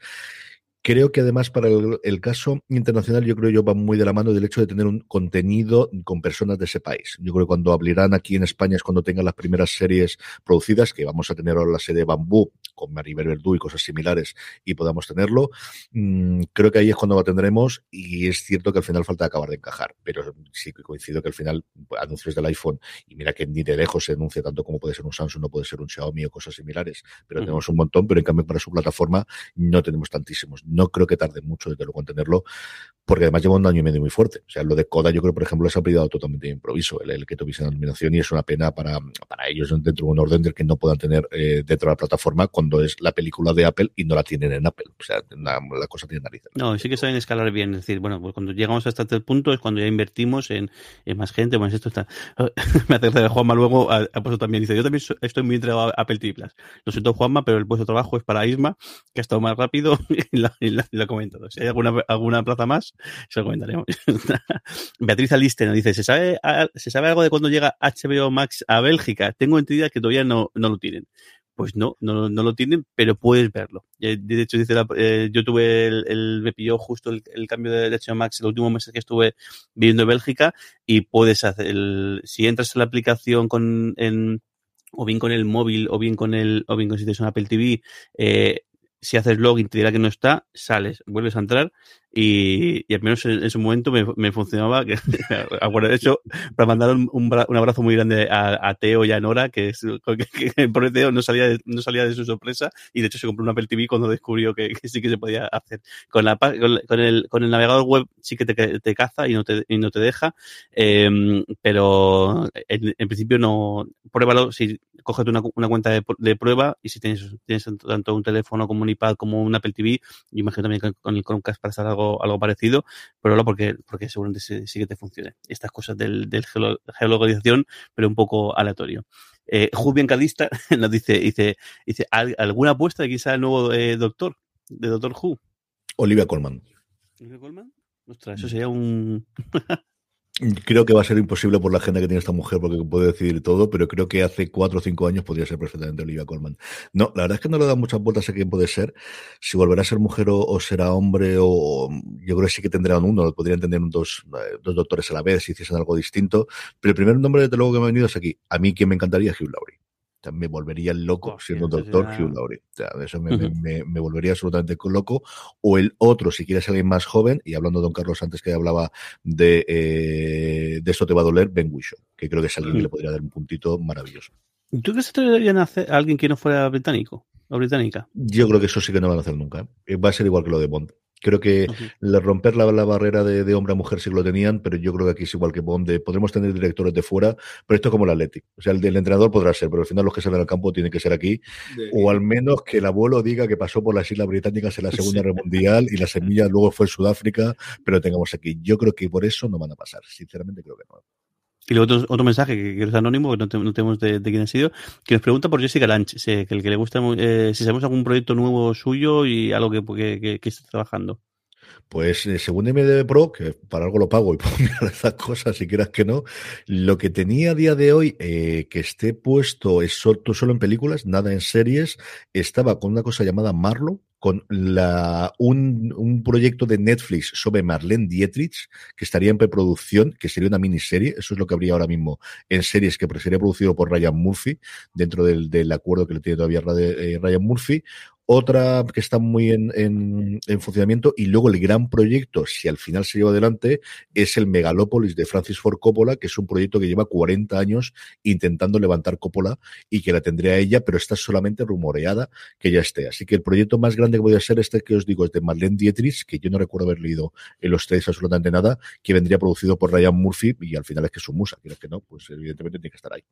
S2: Creo que además para el, el, caso internacional, yo creo que va muy de la mano del hecho de tener un contenido con personas de ese país. Yo creo que cuando abrirán aquí en España es cuando tengan las primeras series producidas, que vamos a tener ahora la serie Bambú con Maribel Verdú y cosas similares y podamos tenerlo. Mm, creo que ahí es cuando lo tendremos y es cierto que al final falta acabar de encajar, pero sí que coincido que al final anuncios del iPhone y mira que ni de lejos se anuncia tanto como puede ser un Samsung, no puede ser un Xiaomi o cosas similares, pero uh -huh. tenemos un montón, pero en cambio para su plataforma no tenemos tantísimos no creo que tarde mucho desde luego en tenerlo, porque además lleva un año y medio muy fuerte. O sea, lo de Coda yo creo, por ejemplo, se ha pedido totalmente de improviso, el, el que tuviese la nominación y es una pena para, para ellos dentro de un orden del que no puedan tener eh, dentro de la plataforma cuando es la película de Apple y no la tienen en Apple. O sea, la, cosa tiene narices.
S3: No, sí que saben escalar bien. Es decir, bueno, pues cuando llegamos hasta este punto es cuando ya invertimos en, más gente. Bueno, esto está. (laughs) Me hace gracia Juanma luego ha, ha, puesto también. Dice, yo también estoy muy entregado a Apple TV. Lo siento, Juanma, pero el puesto de trabajo es para Isma, que ha estado más rápido (laughs) y la, la comentado. Si hay alguna, alguna plaza más, se lo comentaremos. (laughs) Beatriz Aliste nos dice, ¿se sabe, ¿se sabe algo de cuándo llega HBO Max a Bélgica? Tengo entendido que todavía no, no lo tienen. Pues no, no, no lo tienen, pero puedes verlo. De hecho, dice la, eh, yo tuve el, el, me pilló justo el, cambio de HBO Max el último mes que estuve viviendo en Bélgica y puedes hacer el, si entras en la aplicación con, en, o bien con el móvil o bien con el, o bien con si tienes un Apple TV, eh, si haces login te dirá que no está, sales, vuelves a entrar y, al menos en, en, su momento me, me funcionaba. Que, (laughs) de hecho, para mandar un, un, abrazo muy grande a, Teo y a Nora, que, es, que, por Teo no salía, de, no salía de su sorpresa y de hecho se compró un Apple TV cuando descubrió que, sí que se podía hacer. Con, la, con, con, el, con el navegador web sí que te, caza y no te, y no te deja, eh, pero en, principio no, pruébalo, si cógete una, una cuenta de, de, prueba y si tienes, tienes tanto un teléfono como un iPad como un Apple TV, yo imagino también que con el Chromecast para estar algo algo, algo parecido, pero no porque, porque seguramente sí, sí, que te funcione. Estas cosas del, del geolo, geolocalización, pero un poco aleatorio. Eh, Jubian Cadista (laughs) nos dice, dice, dice, ¿alguna apuesta de quizá el nuevo eh, doctor, de Doctor Who?
S2: Olivia Colman.
S3: ¿Olivia Colman? Ostras, eso sería un... (laughs)
S2: Creo que va a ser imposible por la agenda que tiene esta mujer porque puede decidir todo, pero creo que hace cuatro o cinco años podría ser perfectamente Olivia Colman. No, la verdad es que no le da muchas vueltas a quién puede ser. Si volverá a ser mujer o, será hombre, o yo creo que sí que tendrán uno, podrían tener dos, eh, dos doctores a la vez si hiciesen algo distinto. Pero el primer nombre, desde luego, que me ha venido es aquí. A mí quien me encantaría es Hugh Laurie. O sea, me volvería loco siendo un doctor Hugh Laurie. O sea, eso me, me, me, volvería absolutamente loco. O el otro, si quieres alguien más joven, y hablando de Don Carlos antes que hablaba de, eh, de esto te va a doler, Ben Whishaw, que creo que es alguien que le podría dar un puntito maravilloso.
S3: ¿Tú crees que deberían hacer a alguien que no fuera británico o británica?
S2: Yo creo que eso sí que no van a hacer nunca. ¿eh? Va a ser igual que lo de Bond. Creo que uh romper la, la barrera de, de, hombre a mujer sí que lo tenían, pero yo creo que aquí es igual que Bond. podremos tener directores de fuera, pero esto es como el Athletic. O sea, el entrenador podrá ser, pero al final los que salen al campo tienen que ser aquí. De... O al menos que el abuelo diga que pasó por las Islas Británicas en la (laughs) Segunda Guerra Mundial y la semilla luego fue en Sudáfrica, pero tengamos aquí. Yo creo que por eso no van a pasar. Sinceramente creo que no.
S3: Y luego otro, otro mensaje que, es anónimo, que no, te, no tenemos de, de, quién ha sido, que nos pregunta por Jessica Lange, que el que le gusta, eh, si sabemos algún proyecto nuevo suyo y algo que, que, que, que está trabajando.
S2: Pues eh, según MDB Pro, que para algo lo pago y (laughs) puedo mirar esas cosas si quieras que no, lo que tenía a día de hoy eh, que esté puesto es solo, en películas, nada en series, estaba con una cosa llamada Marlo, con la, un, un, proyecto de Netflix sobre Marlene Dietrich, que estaría en preproducción, que sería una miniserie, eso es lo que habría ahora mismo en series, que sería producido por Ryan Murphy, dentro del, del acuerdo que le tiene todavía eh, Ryan Murphy, otra que está muy en, en, en, funcionamiento y luego el gran proyecto, si al final se lleva adelante, es el Megalópolis de Francis Ford Coppola, que es un proyecto que lleva 40 años intentando levantar Coppola y que la tendría ella, pero está solamente rumoreada que ya esté. Así que el proyecto más grande que voy a ser este que os digo es de Marlene Dietrich, que yo no recuerdo haber leído en los tres absolutamente nada, que vendría producido por Ryan Murphy y al final es que es su musa, que no, pues evidentemente tiene que estar ahí.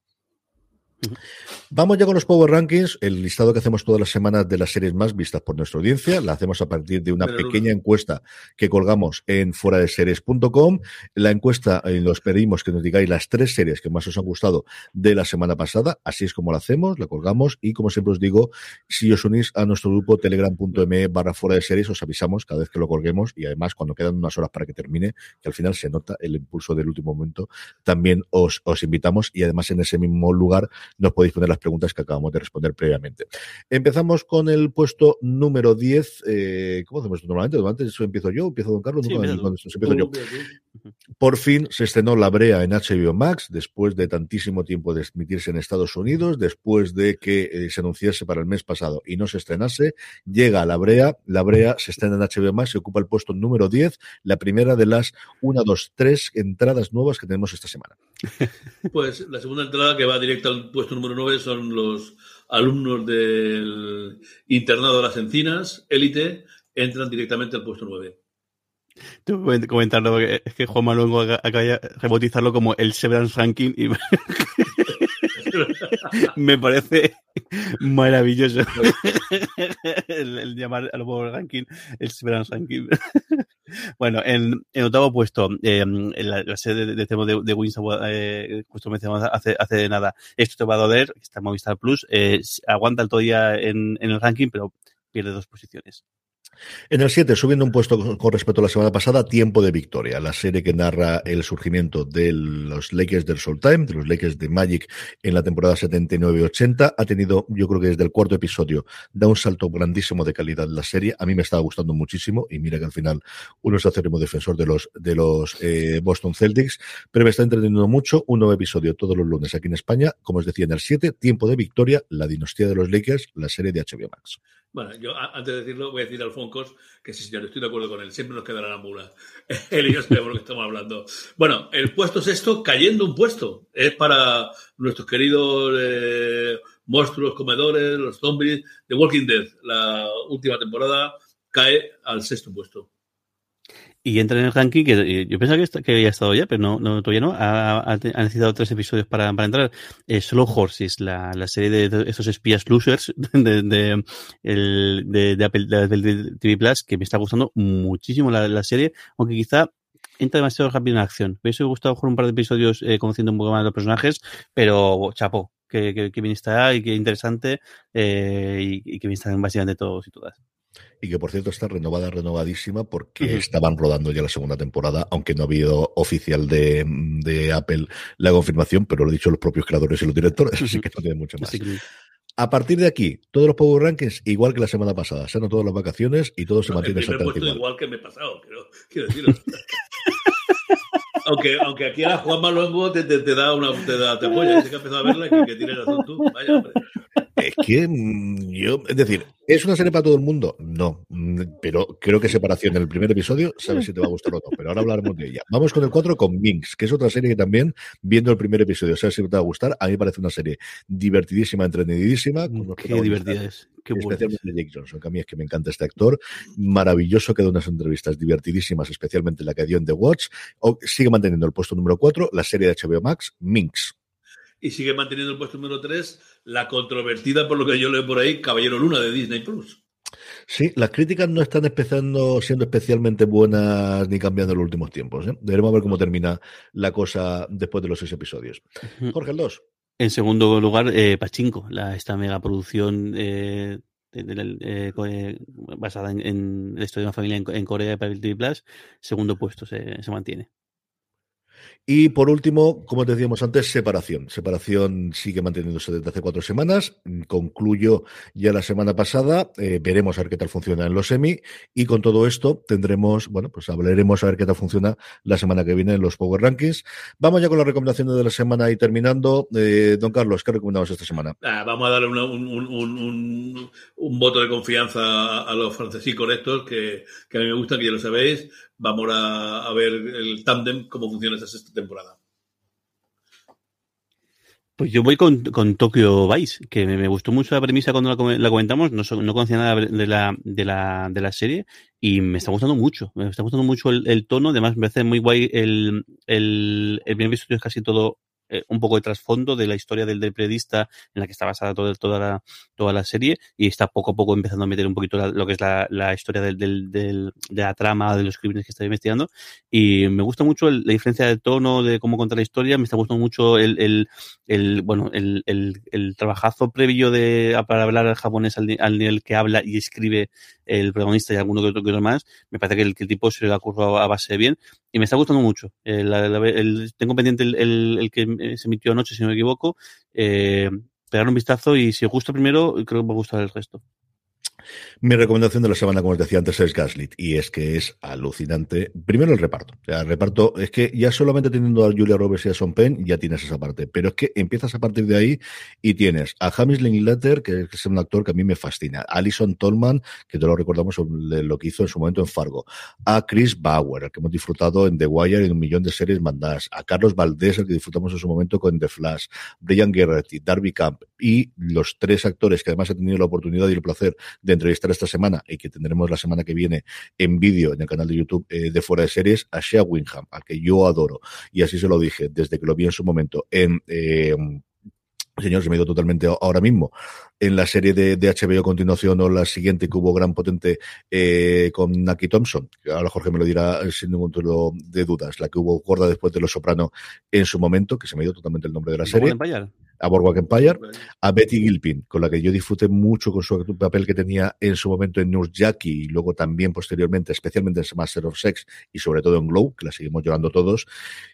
S2: Vamos ya con los Power Rankings, el listado que hacemos todas las semanas de las series más vistas por nuestra audiencia. La hacemos a partir de una pequeña encuesta que colgamos en fuera de series.com. La encuesta eh, los pedimos que nos digáis las tres series que más os han gustado de la semana pasada. Así es como la hacemos, la colgamos y como siempre os digo, si os unís a nuestro grupo telegram.me barra fuera de series, os avisamos cada vez que lo colguemos y además cuando quedan unas horas para que termine, que al final se nota el impulso del último momento, también os, os invitamos y además en ese mismo lugar nos podéis poner las preguntas que acabamos de responder previamente. Empezamos con el puesto número 10. Eh, ¿Cómo hacemos esto normalmente? Eso empiezo yo, empiezo Don Carlos,
S3: Sí,
S2: cuando
S3: tú.
S2: empiezo yo.
S3: Ujú.
S2: Por fin se estrenó La Brea en HBO Max, después de tantísimo tiempo de emitirse en Estados Unidos, después de que eh, se anunciase para el mes pasado y no se estrenase, llega La Brea, La Brea se estrena en HBO Max y ocupa el puesto número 10, la primera de las 1, 2, 3 entradas nuevas que tenemos esta semana.
S4: Pues la segunda entrada que va directa al puesto número 9 son los alumnos del internado de las encinas, élite, entran directamente al puesto 9.
S3: Tengo que comentarlo porque es que Juan Manuel acaba de rebautizarlo como el Severance Ranking y (laughs) me parece maravilloso (laughs) el, el llamar al Power Ranking el Severance Ranking. (laughs) bueno, en, en, octavo puesto, eh, en la, la serie de, de, de, de Wins, eh, justo mencionamos hace, hace nada, esto te va a doler, está en Movistar Plus, eh, aguanta todavía en, en el ranking, pero pierde dos posiciones.
S2: En el 7, subiendo un puesto con, respecto a la semana pasada, Tiempo de Victoria, la serie que narra el surgimiento de los Lakers del Soul Time, de los Lakers de Magic en la temporada 79-80. Ha tenido, yo creo que desde el cuarto episodio, da un salto grandísimo de calidad la serie. A mí me estaba gustando muchísimo y mira que al final uno es acérrimo defensor de los, de los eh, Boston Celtics, pero me está entreteniendo mucho. Un nuevo episodio todos los lunes aquí en España. Como os decía, en el 7, Tiempo de Victoria, la dinastía de los Lakers, la serie de HBO Max.
S4: Bueno, yo antes de decirlo voy a decir a Alfoncos que sí, señor, estoy de acuerdo con él, siempre nos quedará la mula. (laughs) él y yo sabemos lo que estamos hablando. Bueno, el puesto sexto, cayendo un puesto, es para nuestros queridos eh, monstruos comedores, los zombies de Walking Dead. La última temporada cae al sexto puesto.
S3: Y entra en el ranking que yo pensaba que, había estado ya, pero no, no todavía no. Ha, necesitado tres episodios para, para entrar. Eh, Solo Horses, la, la serie de estos espías losers (laughs) de, el, de, de Apple TV Plus, que me está gustando muchísimo la, la serie, aunque quizá entra demasiado rápido en acción. Me hubiese gustado jugar un par de episodios eh, conociendo un poco más de los personajes, pero chapo, que, que, que bien está y que interesante eh, y, y que bien están básicamente todos y todas
S2: y que por cierto está renovada, renovadísima, porque uh -huh. estaban rodando ya la segunda temporada, aunque no ha habido oficial de, de, Apple la confirmación, pero lo han dicho los propios creadores y los directores, así que no tiene mucho más. A partir de aquí, todos los Power Rankings, igual que la semana pasada, se han todas las vacaciones y todo se
S4: no,
S2: mantiene
S4: exactamente igual. igual que me he pasado, quiero, quiero decirlo. aunque, aunque aquí a Juan Maluengo te, te, te, da una te, da, te apoya, dice que ha empezado a verla y que, que tienes razón tú. Vaya, hombre.
S2: Es que mm, yo, es decir, ¿es una serie para todo el mundo? No, mm, pero creo que separación en el primer episodio, sabes si te va a gustar o no, pero ahora hablaremos de ella. Vamos con el 4 con Minx, que es otra serie que también, viendo el primer episodio, sabes si te va a gustar, a mí me parece una serie divertidísima, entretenidísima. Con
S3: Qué divertida es. Qué
S2: especialmente Jake Johnson, que a mí es que me encanta este actor, maravilloso, que da unas entrevistas divertidísimas, especialmente la que dio en The Watch, o, sigue manteniendo el puesto número 4, la serie de HBO Max, Minx
S4: y sigue manteniendo el puesto número 3 la controvertida, por lo que yo leo por ahí, Caballero Luna de Disney Plus.
S2: Sí, las críticas no están empezando siendo especialmente buenas ni cambiando en los últimos tiempos. ¿eh? Deberemos ver cómo termina la cosa después de los seis episodios. Jorge, el 2.
S3: En segundo lugar, eh, Pachinko, la, esta megaproducción eh, de, de, eh, basada en, en, la historia de una familia en, en Corea de Apple TV Plus. Segundo puesto se, se mantiene.
S2: Y por último, como te decíamos antes, separación. Separación sigue manteniéndose desde hace cuatro semanas. Concluyó ya la semana pasada. Eh, veremos a ver qué tal funciona en los semi. Y con todo esto tendremos, bueno, pues hablaremos a ver qué tal funciona la semana que viene en los Power Rankings. Vamos ya con las recomendaciones de la semana y terminando. Eh, don Carlos, ¿qué recomendamos esta semana?
S4: Ah, vamos a darle una, un, voto de confianza a los francesicos estos, que, que a mí me gusta, que ya lo sabéis vamos a, a ver el tándem, cómo funciona esta temporada.
S3: Pues yo voy con, con Tokyo Vice, que me, gustó mucho la premisa cuando la, la comentamos, no, no, conocía nada de la, de, la, de la serie y me está gustando mucho, me está gustando mucho el, el tono, además me parece muy guay el, el, el primer episodio es casi todo eh, un poco de trasfondo de la historia del, periodista en la que está basada todo, toda, la, toda la serie y está poco a poco empezando a meter un poquito la, lo que es la, la historia del, del, de la trama, de los crímenes que está investigando. Y me gusta mucho la diferencia de tono, de cómo contar la historia, me está gustando mucho el, el, el bueno, el, el, trabajazo previo de, para hablar al japonés al, al nivel que habla y escribe el protagonista y alguno que otro, que otro más, me parece que el, que tipo se le ha currado a base bien y me está gustando mucho. El, el, tengo pendiente el, que se emitió anoche, si no me equivoco, eh, pegar un vistazo y si os gusta primero, creo que me gusta el resto.
S2: Mi recomendación de la semana, como os decía antes, es Gaslit. Y es que es alucinante. Primero el reparto. El reparto es que ya solamente teniendo a Julia Roberts y a Son Penn, ya tienes esa parte. Pero es que empiezas a partir de ahí y tienes a James Linklater, que es un actor que a mí me fascina. Alison Tolman, que te lo recordamos lo que hizo en su momento en Fargo. A Chris Bauer, que hemos disfrutado en The Wire y en un millón de series mandadas. A Carlos Valdés, el que disfrutamos en su momento con The Flash. Brian Gerretti, Darby Camp. Y los tres actores que además he tenido la oportunidad y el placer de entrevistar esta semana y que tendremos la semana que viene en vídeo en el canal de YouTube eh, de Fuera de Series, a Shea Winham, al que yo adoro. Y así se lo dije desde que lo vi en su momento en... Eh, señor, se me ha ido totalmente ahora mismo. En la serie de, de, HBO a continuación o la siguiente que hubo gran potente eh, con Naki Thompson, ahora Jorge me lo dirá sin ningún tipo de dudas, la que hubo gorda después de Los Soprano en su momento, que se me ha ido totalmente el nombre de la serie a Boardwalk Empire, a Betty Gilpin, con la que yo disfruté mucho con su papel que tenía en su momento en Nurse Jackie y luego también posteriormente, especialmente en Master of Sex y sobre todo en Glow, que la seguimos llorando todos.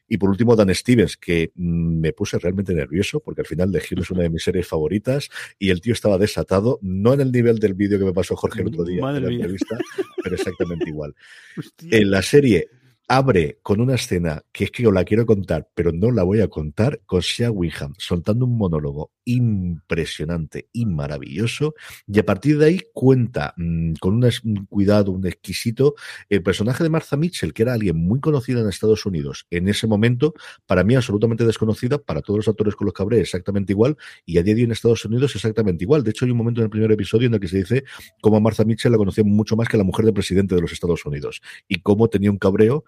S2: Y por último, Dan Stevens, que me puse realmente nervioso porque al final The Hill es una de mis (laughs) series favoritas y el tío estaba desatado, no en el nivel del vídeo que me pasó Jorge el otro día
S3: Madre
S2: en la entrevista, pero exactamente igual. (laughs) Hostia. En la serie abre con una escena que es que os la quiero contar, pero no la voy a contar, con Shea Winham soltando un monólogo impresionante y maravilloso, y a partir de ahí cuenta mmm, con un, cuidado, un exquisito, el personaje de Martha Mitchell, que era alguien muy conocida en Estados Unidos en ese momento, para mí absolutamente desconocida, para todos los actores con los que hablé exactamente igual, y a día de hoy en Estados Unidos exactamente igual. De hecho, hay un momento en el primer episodio en el que se dice cómo Martha Mitchell la conocía mucho más que la mujer del presidente de los Estados Unidos, y cómo tenía un cabreo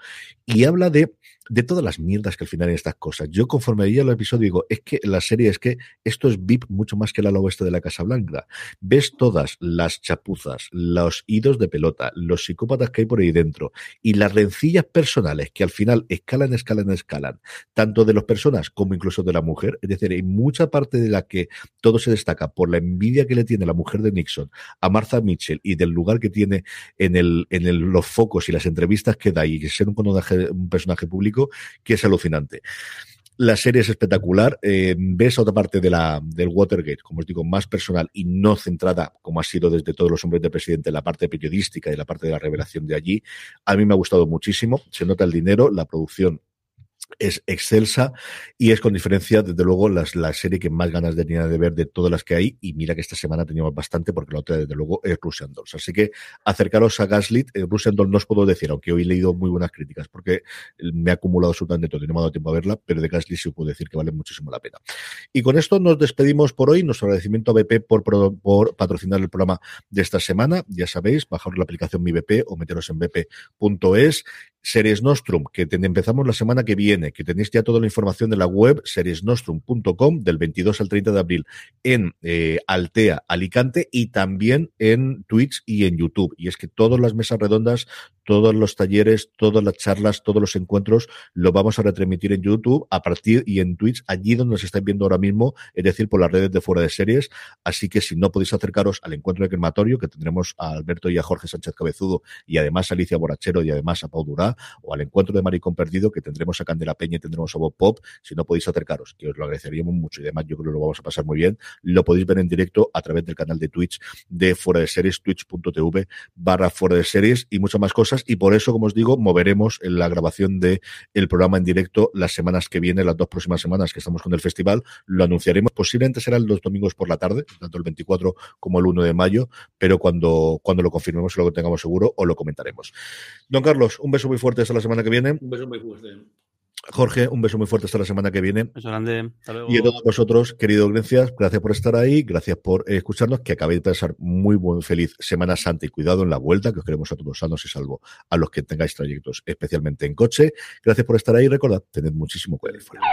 S2: y habla de, de todas las mierdas que al final hay estas cosas. Yo conforme veía el episodio digo, es que la serie es que esto es VIP mucho más que el ala oeste de la Casa Blanca. Ves todas las chapuzas, los idos de pelota, los psicópatas que hay por ahí dentro y las rencillas personales que al final escalan, escalan, escalan, tanto de las personas como incluso de la mujer. Es decir, hay mucha parte de la que todo se destaca por la envidia que le tiene la mujer de Nixon a Martha Mitchell y del lugar que tiene en, el, en el, los focos y las entrevistas que da y ser un un personaje público que es alucinante. La serie es espectacular. Eh, ves otra parte de la, del Watergate, como os digo, más personal y no centrada, como ha sido desde todos los hombres del presidente, en la parte periodística y la parte de la revelación de allí. A mí me ha gustado muchísimo. Se nota el dinero, la producción es excelsa y es con diferencia, desde luego, las, la serie que más ganas tenía de ver de todas las que hay. Y mira que esta semana teníamos bastante, porque la otra, desde luego, es Russian Dolls. Así que acercaros a Gaslit. Eh, Russian Dolls no os puedo decir, aunque hoy he leído muy buenas críticas, porque me ha acumulado absolutamente todo y no me ha dado tiempo a verla, pero de Gaslit sí puedo decir que vale muchísimo la pena. Y con esto nos despedimos por hoy. Nuestro agradecimiento a BP por, por, patrocinar el programa de esta semana. Ya sabéis, bajar la aplicación Mi BP o meteros en bp.es. Series Nostrum, que empezamos la semana que viene, que tenéis ya toda la información de la web seriesnostrum.com del 22 al 30 de abril en eh, Altea, Alicante y también en Twitch y en YouTube. Y es que todas las mesas redondas, todos los talleres, todas las charlas, todos los encuentros lo vamos a retransmitir en YouTube a partir y en Twitch, allí donde nos estáis viendo ahora mismo, es decir, por las redes de fuera de series. Así que si no podéis acercaros al encuentro de crematorio, que tendremos a Alberto y a Jorge Sánchez Cabezudo y además a Alicia Borachero y además a Pau Durá, o al encuentro de Maricón Perdido que tendremos a Candela Peña y tendremos a Bob Pop. Si no podéis acercaros, que os lo agradeceríamos mucho y además yo creo que lo vamos a pasar muy bien, lo podéis ver en directo a través del canal de Twitch de Fuera de Series, twitch.tv barra Fuera de Series y muchas más cosas. Y por eso, como os digo, moveremos la grabación de el programa en directo las semanas que vienen, las dos próximas semanas que estamos con el festival. Lo anunciaremos, posiblemente serán los domingos por la tarde, tanto el 24 como el 1 de mayo, pero cuando, cuando lo confirmemos y lo tengamos seguro, os lo comentaremos. Don Carlos, un beso muy fuerte hasta la semana que viene.
S4: Un beso muy fuerte.
S2: Jorge, un beso muy fuerte hasta la semana que viene.
S3: Beso grande.
S2: Y a todos vosotros, querido gracias, gracias por estar ahí, gracias por escucharnos, que acabéis de pasar muy buen, feliz Semana Santa y cuidado en la vuelta, que os queremos a todos sanos y salvo a los que tengáis trayectos, especialmente en coche. Gracias por estar ahí y recordad, tened muchísimo cuidado fuera.